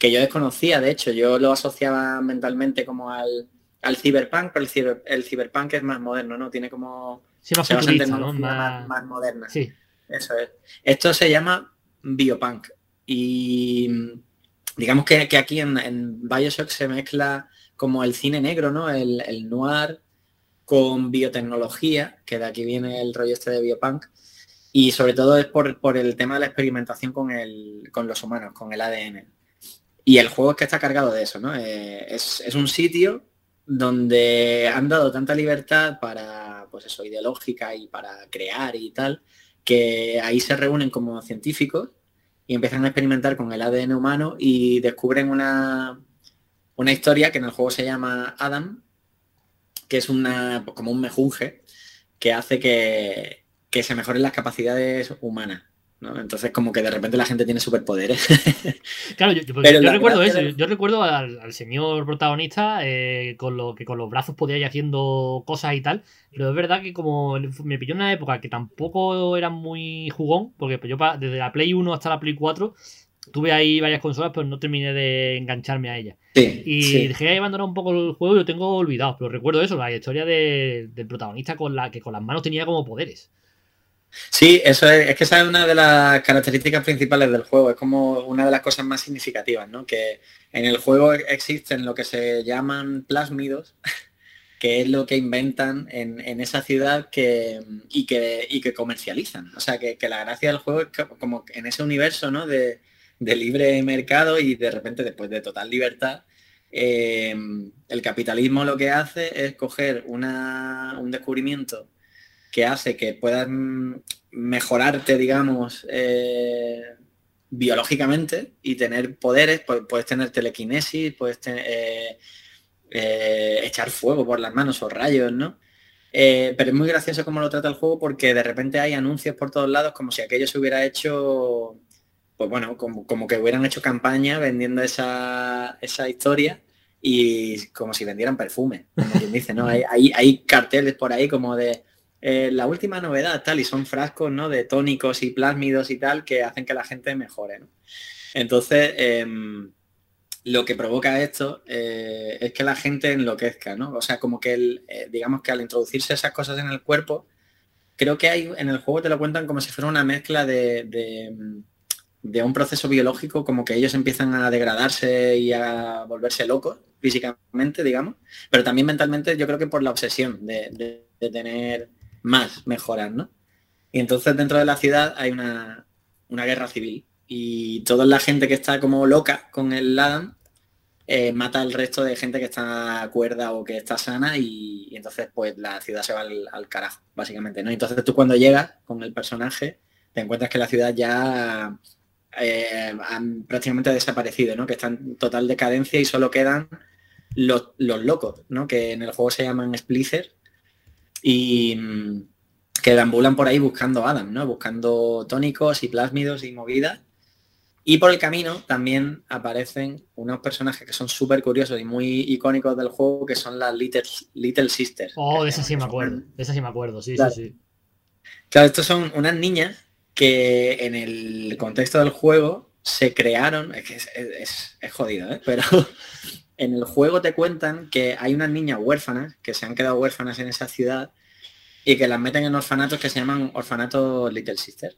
que yo desconocía, de hecho, yo lo asociaba mentalmente como al, al cyberpunk, pero el, el cyberpunk es más moderno, ¿no? Tiene como... Sí, más, más, moderna. Sí. Eso es. Esto se llama biopunk. Y digamos que, aquí en, Bioshock se mezcla como el cine negro, ¿no? El, el, noir con biotecnología, que de aquí viene el rollo este de biopunk. Y sobre todo es por, por el tema de la experimentación con, el, con los humanos, con el ADN. Y el juego es que está cargado de eso, ¿no? Eh, es, un sitio donde han dado tanta libertad para, pues eso, ideológica y para crear y tal, que ahí se reúnen como científicos y empiezan a experimentar con el ADN humano y descubren una, una historia que en el juego se llama Adam, que es una, como un mejunje que hace que, que se mejoren las capacidades humanas. Entonces como que de repente la gente tiene superpoderes. claro, yo, recuerdo eso, yo recuerdo al, señor protagonista eh, con lo que con los brazos podía ir haciendo cosas y tal, pero es verdad que como me pilló en una época que tampoco era muy jugón, porque yo desde la Play 1 hasta la Play 4 tuve ahí varias consolas, pero no terminé de engancharme a ella. y dejé de abandonar un poco el juego y lo tengo olvidado, pero recuerdo eso, la historia del protagonista con la que con las manos tenía como poderes. Sí, eso es, que esa es una de las características principales del juego, es como una de las cosas más significativas, ¿no? Que en el juego existen lo que se llaman plásmidos, que es lo que inventan en, esa ciudad y, que, que comercializan. O sea, que, la gracia del juego es como en ese universo, ¿no? De, libre mercado y de repente después de total libertad, eh, el capitalismo lo que hace es coger un descubrimiento que hace que puedas mejorarte, digamos, eh, biológicamente y tener poderes, puedes tener telequinesis, puedes eh, eh, echar fuego por las manos o rayos, ¿no? pero es muy gracioso cómo lo trata el juego porque de repente hay anuncios por todos lados como si aquello se hubiera hecho, pues bueno, como, que hubieran hecho campaña vendiendo esa, historia y como si vendieran perfume, como quien dice, ¿no? Hay, hay, hay carteles por ahí como de eh, la última novedad, tal, y son frascos, ¿no? De tónicos y plásmidos y tal, que hacen que la gente mejore, Entonces, em, lo que provoca esto eh, es que la gente enloquezca, ¿no? O sea, como que, el, eh, digamos que al introducirse esas cosas en el cuerpo, creo que hay, en el juego te lo cuentan como si fuera una mezcla de, de, un proceso biológico, como que ellos empiezan a degradarse y a volverse locos físicamente, digamos, pero también mentalmente yo creo que por la obsesión de tener más mejoran, ¿no? Y entonces dentro de la ciudad hay una, guerra civil y toda la gente que está como loca con el Adam eh, mata al resto de gente que está cuerda o que está sana y, entonces pues la ciudad se va al, carajo, básicamente, ¿no? Entonces tú cuando llegas con el personaje te encuentras que la ciudad ya eh, han prácticamente desaparecido, ¿no? Que está en total decadencia y solo quedan los, los locos, ¿no? Que en el juego se llaman Splicers y mm, que deambulan por ahí buscando Adam, ¿no? Buscando tónicos y plásmidos y movidas. Y por el camino también aparecen unos personajes que son súper curiosos y muy icónicos del juego, que son las Little, Little Sisters. Oh, de esas sí me acuerdo. De esas sí me acuerdo, sí, sí, sí. Claro, estos son unas niñas que en el contexto del juego se crearon, es que es, es jodido, ¿eh? pero en el juego te cuentan que hay unas niñas huérfanas que se han quedado huérfanas en esa ciudad y que las meten en orfanatos que se llaman orfanatos Little Sister.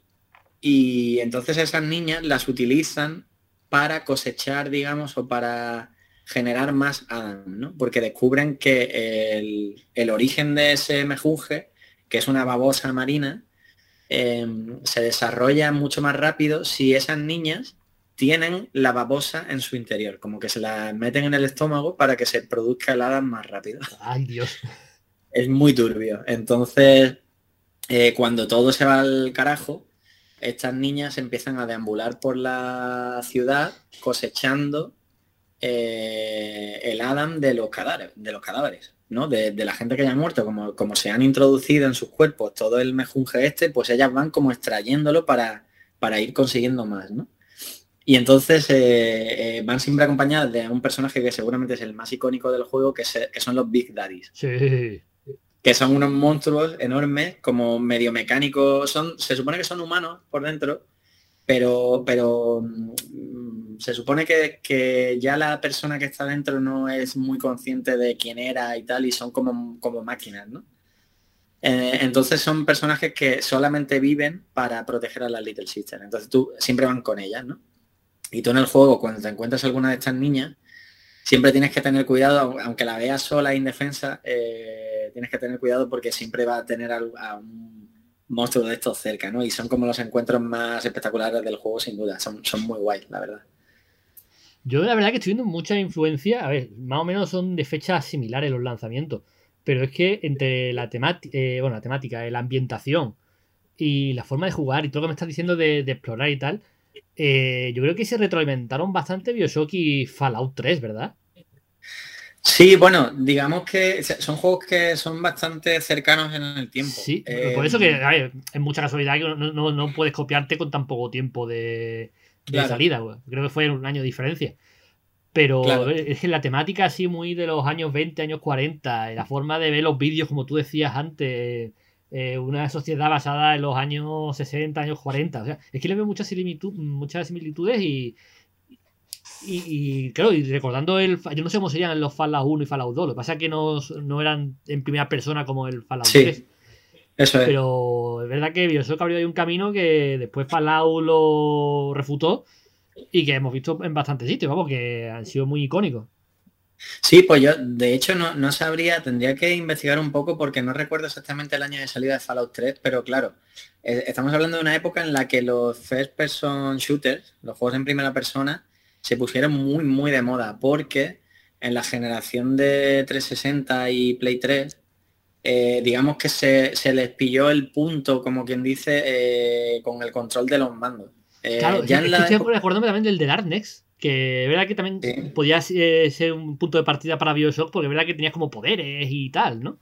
Y entonces esas niñas las utilizan para cosechar, digamos, o para generar más Adam, ¿no? Porque descubren que el, origen de ese mejunje, que es una babosa marina, em, se desarrolla mucho más rápido si esas niñas tienen la babosa en su interior, como que se la meten en el estómago para que se produzca el Adam más rápido. Ay, Dios. Es muy turbio. Entonces, eh, cuando todo se va al carajo, estas niñas empiezan a deambular por la ciudad cosechando eh, el Adam de los cadáveres, de los cadáveres. ¿no? De, de la gente que haya muerto, como, como se han introducido en sus cuerpos todo el mejunje este, pues ellas van como extrayéndolo para, para ir consiguiendo más, ¿no? Y entonces eh, eh, van siempre acompañadas de un personaje que seguramente es el más icónico del juego, que, se- que son los Big Daddies Sí. que son unos monstruos enormes, como medio mecánicos, son, se supone que son humanos por dentro, pero, pero mm, se supone que, que ya la persona que está dentro no es muy consciente de quién era y tal, y son como, como máquinas, ¿no? Eh, entonces son personajes que solamente viven para proteger a las Little Sisters. Entonces tú siempre van con ellas, ¿no? Y tú en el juego, cuando te encuentras alguna de estas niñas, siempre tienes que tener cuidado, au- aunque la veas sola e indefensa, eh, tienes que tener cuidado porque siempre va a tener a un monstruo de estos cerca, ¿no? Y son como los encuentros más espectaculares del juego, sin duda. Son, son muy guays, la verdad. Yo la verdad que estoy viendo mucha influencia, a ver, más o menos son de fechas similares los lanzamientos, pero es que entre la temática, bueno, la temática, eh, la ambientación y la forma de jugar y todo lo que me estás diciendo de, de explorar y tal, eh, yo creo que se retroalimentaron bastante Bioshock y Fallout 3, ¿verdad? Sí, bueno, digamos que son juegos que son bastante cercanos en el tiempo. Sí, Eh, por eso que ver, es mucha casualidad que no, no- no puedes copiarte con tan poco tiempo de, de Claro. salida. Creo que fue un año de diferencia. Pero Claro. es que la temática así muy de los años 20, años 40, y la forma de ver los vídeos, como tú decías antes, eh, una sociedad basada en los años 60, años 40. O sea, es que le veo muchas, similitud- muchas similitudes y, y, y, claro, y recordando el... Yo no sé cómo serían los Fallout 1 y Fallout 2, lo que pasa es que no, no eran en primera persona como el Fallout Sí. 3. Eso es. Pero es verdad que Bioshock abrió ahí un camino que después Fallout lo refutó y que hemos visto en bastantes sitios, vamos, que han sido muy icónicos. Sí, pues yo de hecho no, no sabría, tendría que investigar un poco porque no recuerdo exactamente el año de salida de Fallout 3, pero claro, eh, estamos hablando de una época en la que los first person shooters, los juegos en primera persona, se pusieron muy muy de moda porque en la generación de 360 y Play 3, eh, digamos que se, se les pilló el punto, como quien dice, eh, con el control de los mandos. Eh, Claro, ya es en que la estoy época- acordándome también del de Darknex, que verdad que también Sí. podía eh, ser un punto de partida para Bioshock, porque verdad que tenías como poderes y tal, ¿no?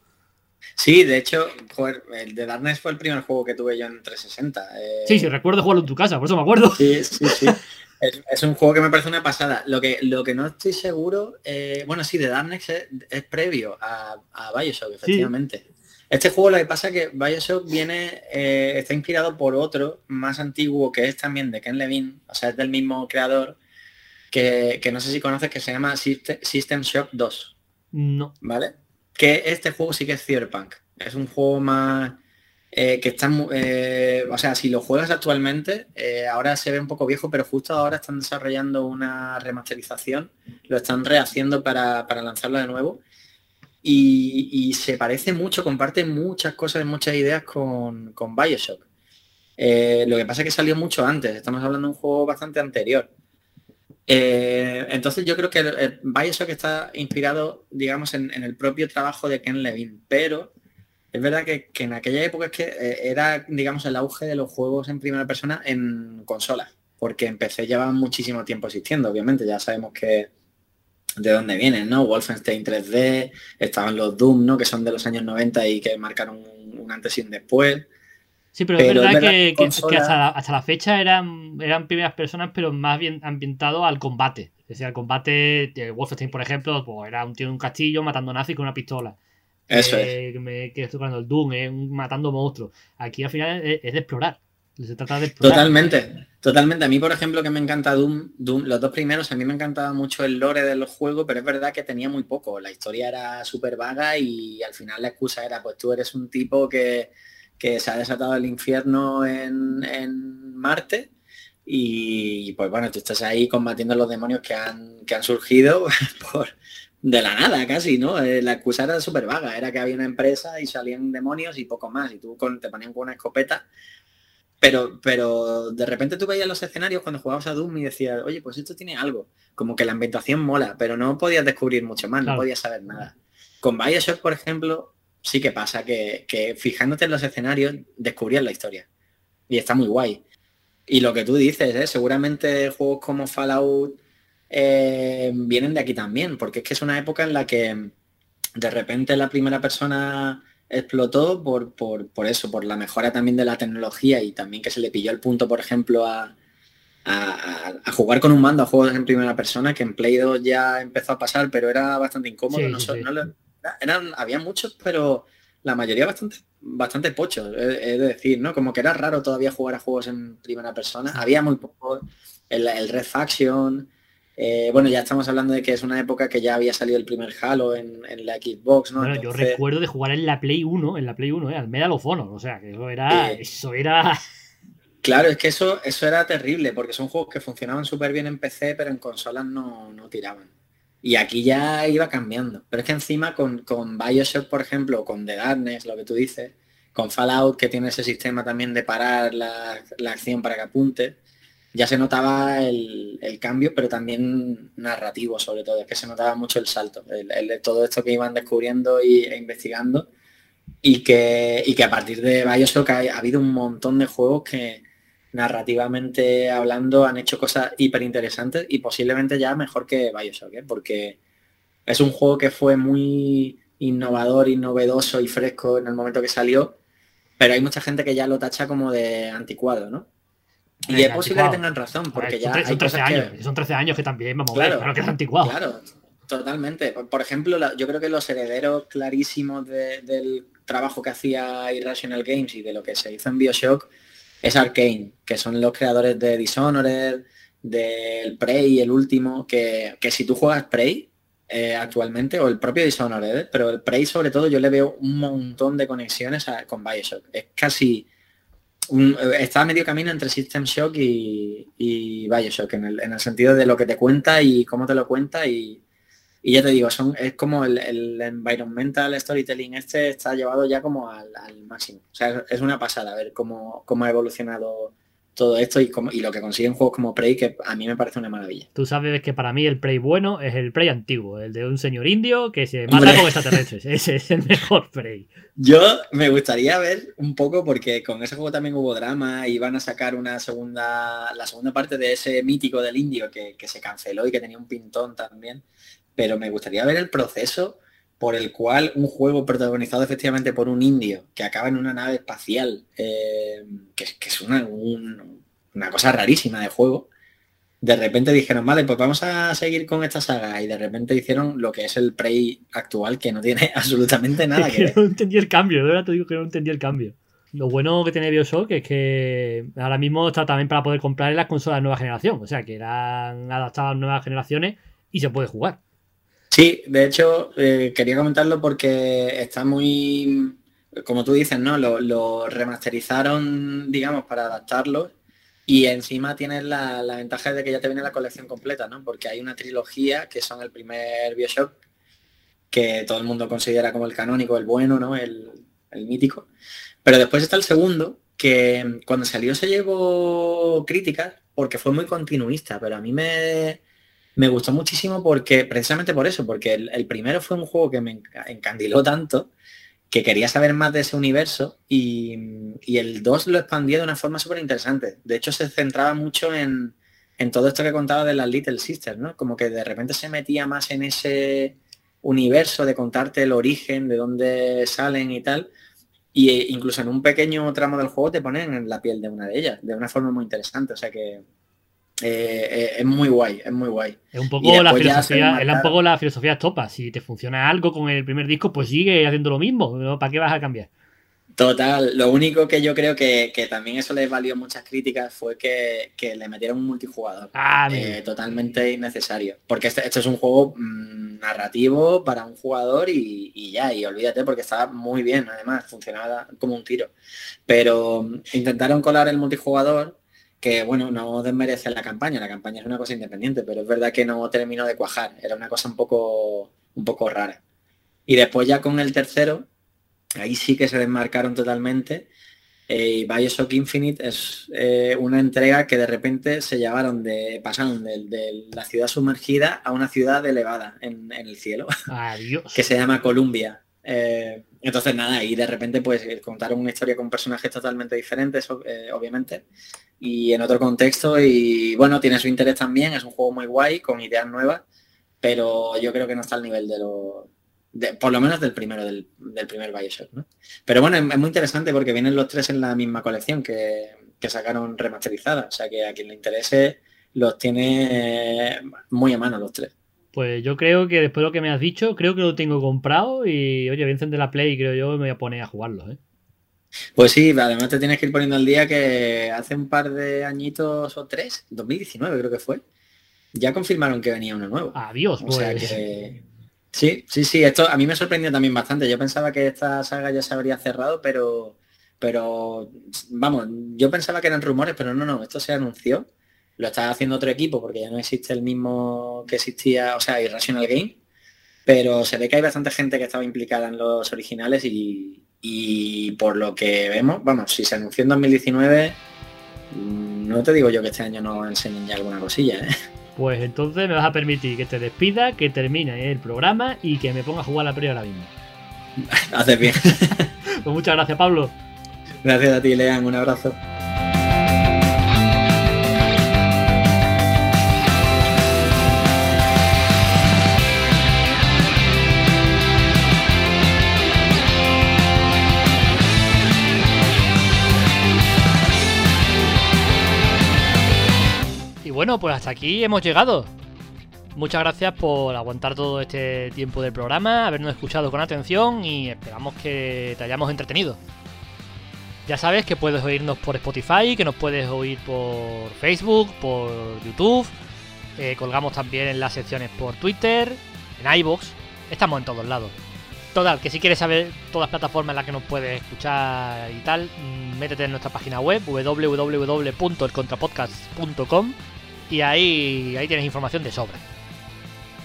Sí, de hecho, joder, el de Darkness fue el primer juego que tuve yo en 360. eh, Sí, sí, recuerdo jugarlo en tu casa, por eso me acuerdo. Sí, sí, sí. Es, es un juego que me parece una pasada. Lo que, lo que no estoy seguro, eh, bueno, sí, de Darkness es, es previo a, a Bioshock, efectivamente. Este juego lo que pasa es que Bioshock viene, eh, está inspirado por otro más antiguo que es también de Ken Levine, o sea, es del mismo creador, que, que no sé si conoces, que se llama System, Shock 2. No. ¿vale? Que este juego sí que es Cyberpunk. Es un juego más eh, que está, eh, o sea, si lo juegas actualmente, eh, ahora se ve un poco viejo, pero justo ahora están desarrollando una remasterización, lo están rehaciendo para, para lanzarlo de nuevo. Y, y se parece mucho, comparte muchas cosas, muchas ideas con, con Bioshock. Eh, lo que pasa es que salió mucho antes, estamos hablando de un juego bastante anterior. Eh, entonces yo creo que el, el Bioshock está inspirado, digamos, en, el propio trabajo de Ken Levine, pero es verdad que, en aquella época es que eh, era, digamos, el auge de los juegos en primera persona en consolas, porque empecé lleva muchísimo tiempo existiendo, obviamente, ya sabemos que de dónde vienen, ¿no? Wolfenstein 3D, estaban los Doom, ¿no? Que son de los años 90 y que marcaron un antes y un después. Sí, pero, Pero es verdad, es verdad que, consola- hasta, la, hasta la fecha eran, eran primeras personas, pero más bien ambientado al combate. Es decir, al combate, de Wolfenstein, por ejemplo, pues era un tío en un castillo matando nazis con una pistola. Eso es. Eh, que me- que estoy hablando el Doom, es matando monstruos. Aquí al final es, es de explorar. Se trata de explorar. Totalmente, totalmente. A mí, por ejemplo, que me encanta Doom, Doom, los dos primeros, a mí me encantaba mucho el lore de los juegos, pero es verdad que tenía muy poco. La historia era súper vaga y al final la excusa era, pues tú eres un tipo que, que se ha desatado el infierno en, en Marte y pues bueno, tú estás ahí combatiendo los demonios que han, que han surgido por, de la nada casi, ¿no? Eh, La excusa era súper vaga, era que había una empresa y salían demonios y poco más, y tú con, te ponían con una escopeta pero, pero de repente tú veías los escenarios cuando jugabas a Doom y decías, oye, pues esto tiene algo. Como que la ambientación mola, pero no podías descubrir mucho más, Claro. no podías saber nada. Con Bioshock, por ejemplo, sí que pasa que, que fijándote en los escenarios descubrías la historia. Y está muy guay. Y lo que tú dices, ¿eh? seguramente juegos como Fallout eh, vienen de aquí también, porque es que es una época en la que de repente la primera persona explotó por, por, por, eso, por la mejora también de la tecnología y también que se le pilló el punto, por ejemplo, a, a, jugar con un mando a juegos en primera persona, que en Play 2 ya empezó a pasar, pero era bastante incómodo. Eran, había muchos, pero la mayoría bastante, bastante pochos, es, decir, ¿no? Como que era raro todavía jugar a juegos en primera persona. Había muy poco. El, el Red Faction, eh, bueno, ya estamos hablando de que es una época que ya había salido el primer Halo en, la Xbox, ¿no? Bueno, yo recuerdo de jugar en la Play 1, en la Play 1, ¿eh? al Medal of Honor, o sea, que eso era... eso era... Claro, es que eso, eso era terrible, porque son juegos que funcionaban súper bien en PC, pero en consolas no, tiraban. Y aquí ya iba cambiando. Pero es que encima con, con Bioshock, por ejemplo, con The Darkness, lo que tú dices, con Fallout, que tiene ese sistema también de parar la, la acción para que apunte, ya se notaba el, cambio, pero también narrativo sobre todo, es que se notaba mucho el salto, el, de todo esto que iban descubriendo y, e investigando y que, y que a partir de Bioshock ha, habido un montón de juegos que narrativamente hablando han hecho cosas hiper interesantes y posiblemente ya mejor que Bioshock, ¿eh? porque es un juego que fue muy innovador y novedoso y fresco en el momento que salió, pero hay mucha gente que ya lo tacha como de anticuado, ¿no? Y es posible que tengan razón, porque ya son 13 años, son 13 años que también, vamos claro, ver, que es anticuado. Claro, totalmente. Por ejemplo, yo creo que los herederos clarísimos del trabajo que hacía Irrational Games y de lo que se hizo en Bioshock es Arkane, que son los creadores de Dishonored, del Prey, el último, que, si tú juegas Prey eh, actualmente, o el propio Dishonored, pero el Prey sobre todo yo le veo un montón de conexiones con Bioshock. Es casi está medio camino entre System Shock y, y Bioshock, en el, en el, sentido de lo que te cuenta y cómo te lo cuenta y, y ya te digo, son, es como el, el, environmental storytelling este está llevado ya como al, máximo. O sea, es una pasada ver cómo, cómo ha evolucionado todo esto y, como, y lo que consiguen juegos como Prey, que a mí me parece una maravilla. Tú sabes que para mí el Prey bueno es el Prey antiguo, el de un señor indio que se mata con extraterrestres. Ese es el mejor Prey. Yo me gustaría ver un poco, porque con ese juego también hubo drama y van a sacar una segunda, la segunda parte de ese mítico del indio que, que se canceló y que tenía un pintón también. Pero me gustaría ver el proceso por el cual un juego protagonizado efectivamente por un indio que acaba en una nave espacial, eh, que, es una, una, cosa rarísima de juego, de repente dijeron, vale, pues vamos a seguir con esta saga y de repente hicieron lo que es el Prey actual que no tiene absolutamente nada que, ver. No entendí el cambio, de verdad te digo que no entendí el cambio. Lo bueno que tiene Bioshock es que ahora mismo está también para poder comprar en las consolas de nueva generación, o sea que eran adaptadas a nuevas generaciones y se puede jugar. Sí, de hecho, eh, quería comentarlo porque está muy, como tú dices, ¿no? Lo, remasterizaron, digamos, para adaptarlo y encima tienes la, ventaja de que ya te viene la colección completa, ¿no? Porque hay una trilogía que son el primer Bioshock, que todo el mundo considera como el canónico, el bueno, ¿no? El, el mítico. Pero después está el segundo, que cuando salió se llevó críticas porque fue muy continuista, pero a mí me, me gustó muchísimo porque, precisamente por eso, porque el, primero fue un juego que me encandiló tanto que quería saber más de ese universo y, el 2 lo expandía de una forma súper interesante. De hecho, se centraba mucho en, todo esto que contaba de las Little Sisters, ¿no? Como que de repente se metía más en ese universo de contarte el origen, de dónde salen y tal. Y e incluso en un pequeño tramo del juego te ponen en la piel de una de ellas, de una forma muy interesante. O sea que eh, eh, es muy guay, es muy guay. Es un poco la filosofía, es un poco la filosofía topa. Si te funciona algo con el primer disco, pues sigue haciendo lo mismo. ¿Para qué vas a cambiar? Total, lo único que yo creo que, también eso les valió muchas críticas fue que, le metieron un multijugador. Ah, eh, totalmente innecesario. Porque este, este es un juego mm, narrativo para un jugador y, y, ya, y olvídate porque estaba muy bien, además, funcionaba como un tiro. Pero mm, intentaron colar el multijugador que bueno, no desmerece la campaña, la campaña es una cosa independiente, pero es verdad que no terminó de cuajar, era una cosa un poco, un poco rara. Y después ya con el tercero, ahí sí que se desmarcaron totalmente. Eh, y Bioshock Infinite es eh, una entrega que de repente se llevaron de, pasaron de, la ciudad sumergida a una ciudad elevada en, el cielo, que se llama Columbia. Eh, entonces nada, y de repente pues contaron una historia con personajes totalmente diferentes, obviamente, y en otro contexto y bueno, tiene su interés también, es un juego muy guay, con ideas nuevas, pero yo creo que no está al nivel de lo, por lo menos del primero, del, primer Bioshock, ¿no? Pero bueno, es, muy interesante porque vienen los tres en la misma colección que, sacaron remasterizada. O sea que a quien le interese los tiene muy a mano los tres. Pues yo creo que después de lo que me has dicho, creo que lo tengo comprado y oye, voy a encender la Play y creo yo me voy a poner a jugarlo, ¿eh? Pues sí, además te tienes que ir poniendo al día que hace un par de añitos o tres, 2019 creo que fue, ya confirmaron que venía uno nuevo. Adiós, pues. Sí, sí, sí, esto a mí me sorprendió también bastante. Yo pensaba que esta saga ya se habría cerrado, pero, pero vamos, yo pensaba que eran rumores, pero no, no, esto se anunció. Lo está haciendo otro equipo porque ya no existe el mismo que existía, o sea, Irrational Game. Pero se ve que hay bastante gente que estaba implicada en los originales y, y por lo que vemos, vamos, si se anunció en 2019, mm, no te digo yo que este año no enseñen ya alguna cosilla, ¿eh? Pues entonces me vas a permitir que te despida, que termine el programa y que me ponga a jugar la previa ahora mismo. Haces bien. pues muchas gracias, Pablo. Gracias a ti, Lean. Un abrazo. Bueno, pues hasta aquí hemos llegado. Muchas gracias por aguantar todo este tiempo del programa, habernos escuchado con atención y esperamos que te hayamos entretenido. Ya sabes que puedes oírnos por Spotify, que nos puedes oír por Facebook, por YouTube. Eh, colgamos también en las secciones por Twitter, en iBox. Estamos en todos lados. Total, que si quieres saber todas las plataformas en las que nos puedes escuchar y tal, mm, métete en nuestra página web www.elcontrapodcast.com y ahí, ahí tienes información de sobra.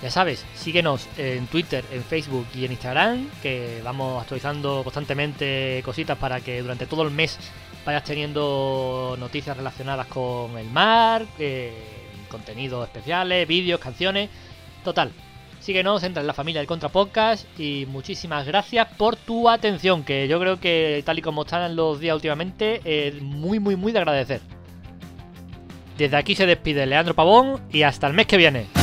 Ya sabes, síguenos en Twitter, en Facebook y en Instagram, que vamos actualizando constantemente cositas para que durante todo el mes vayas teniendo noticias relacionadas con el mar, eh, contenidos especiales, vídeos, canciones. Total, síguenos, entra en la familia del Contra Podcast y muchísimas gracias por tu atención, que yo creo que tal y como están los días últimamente, es muy, muy, muy de agradecer. Desde aquí se despide Leandro Pavón y hasta el mes que viene.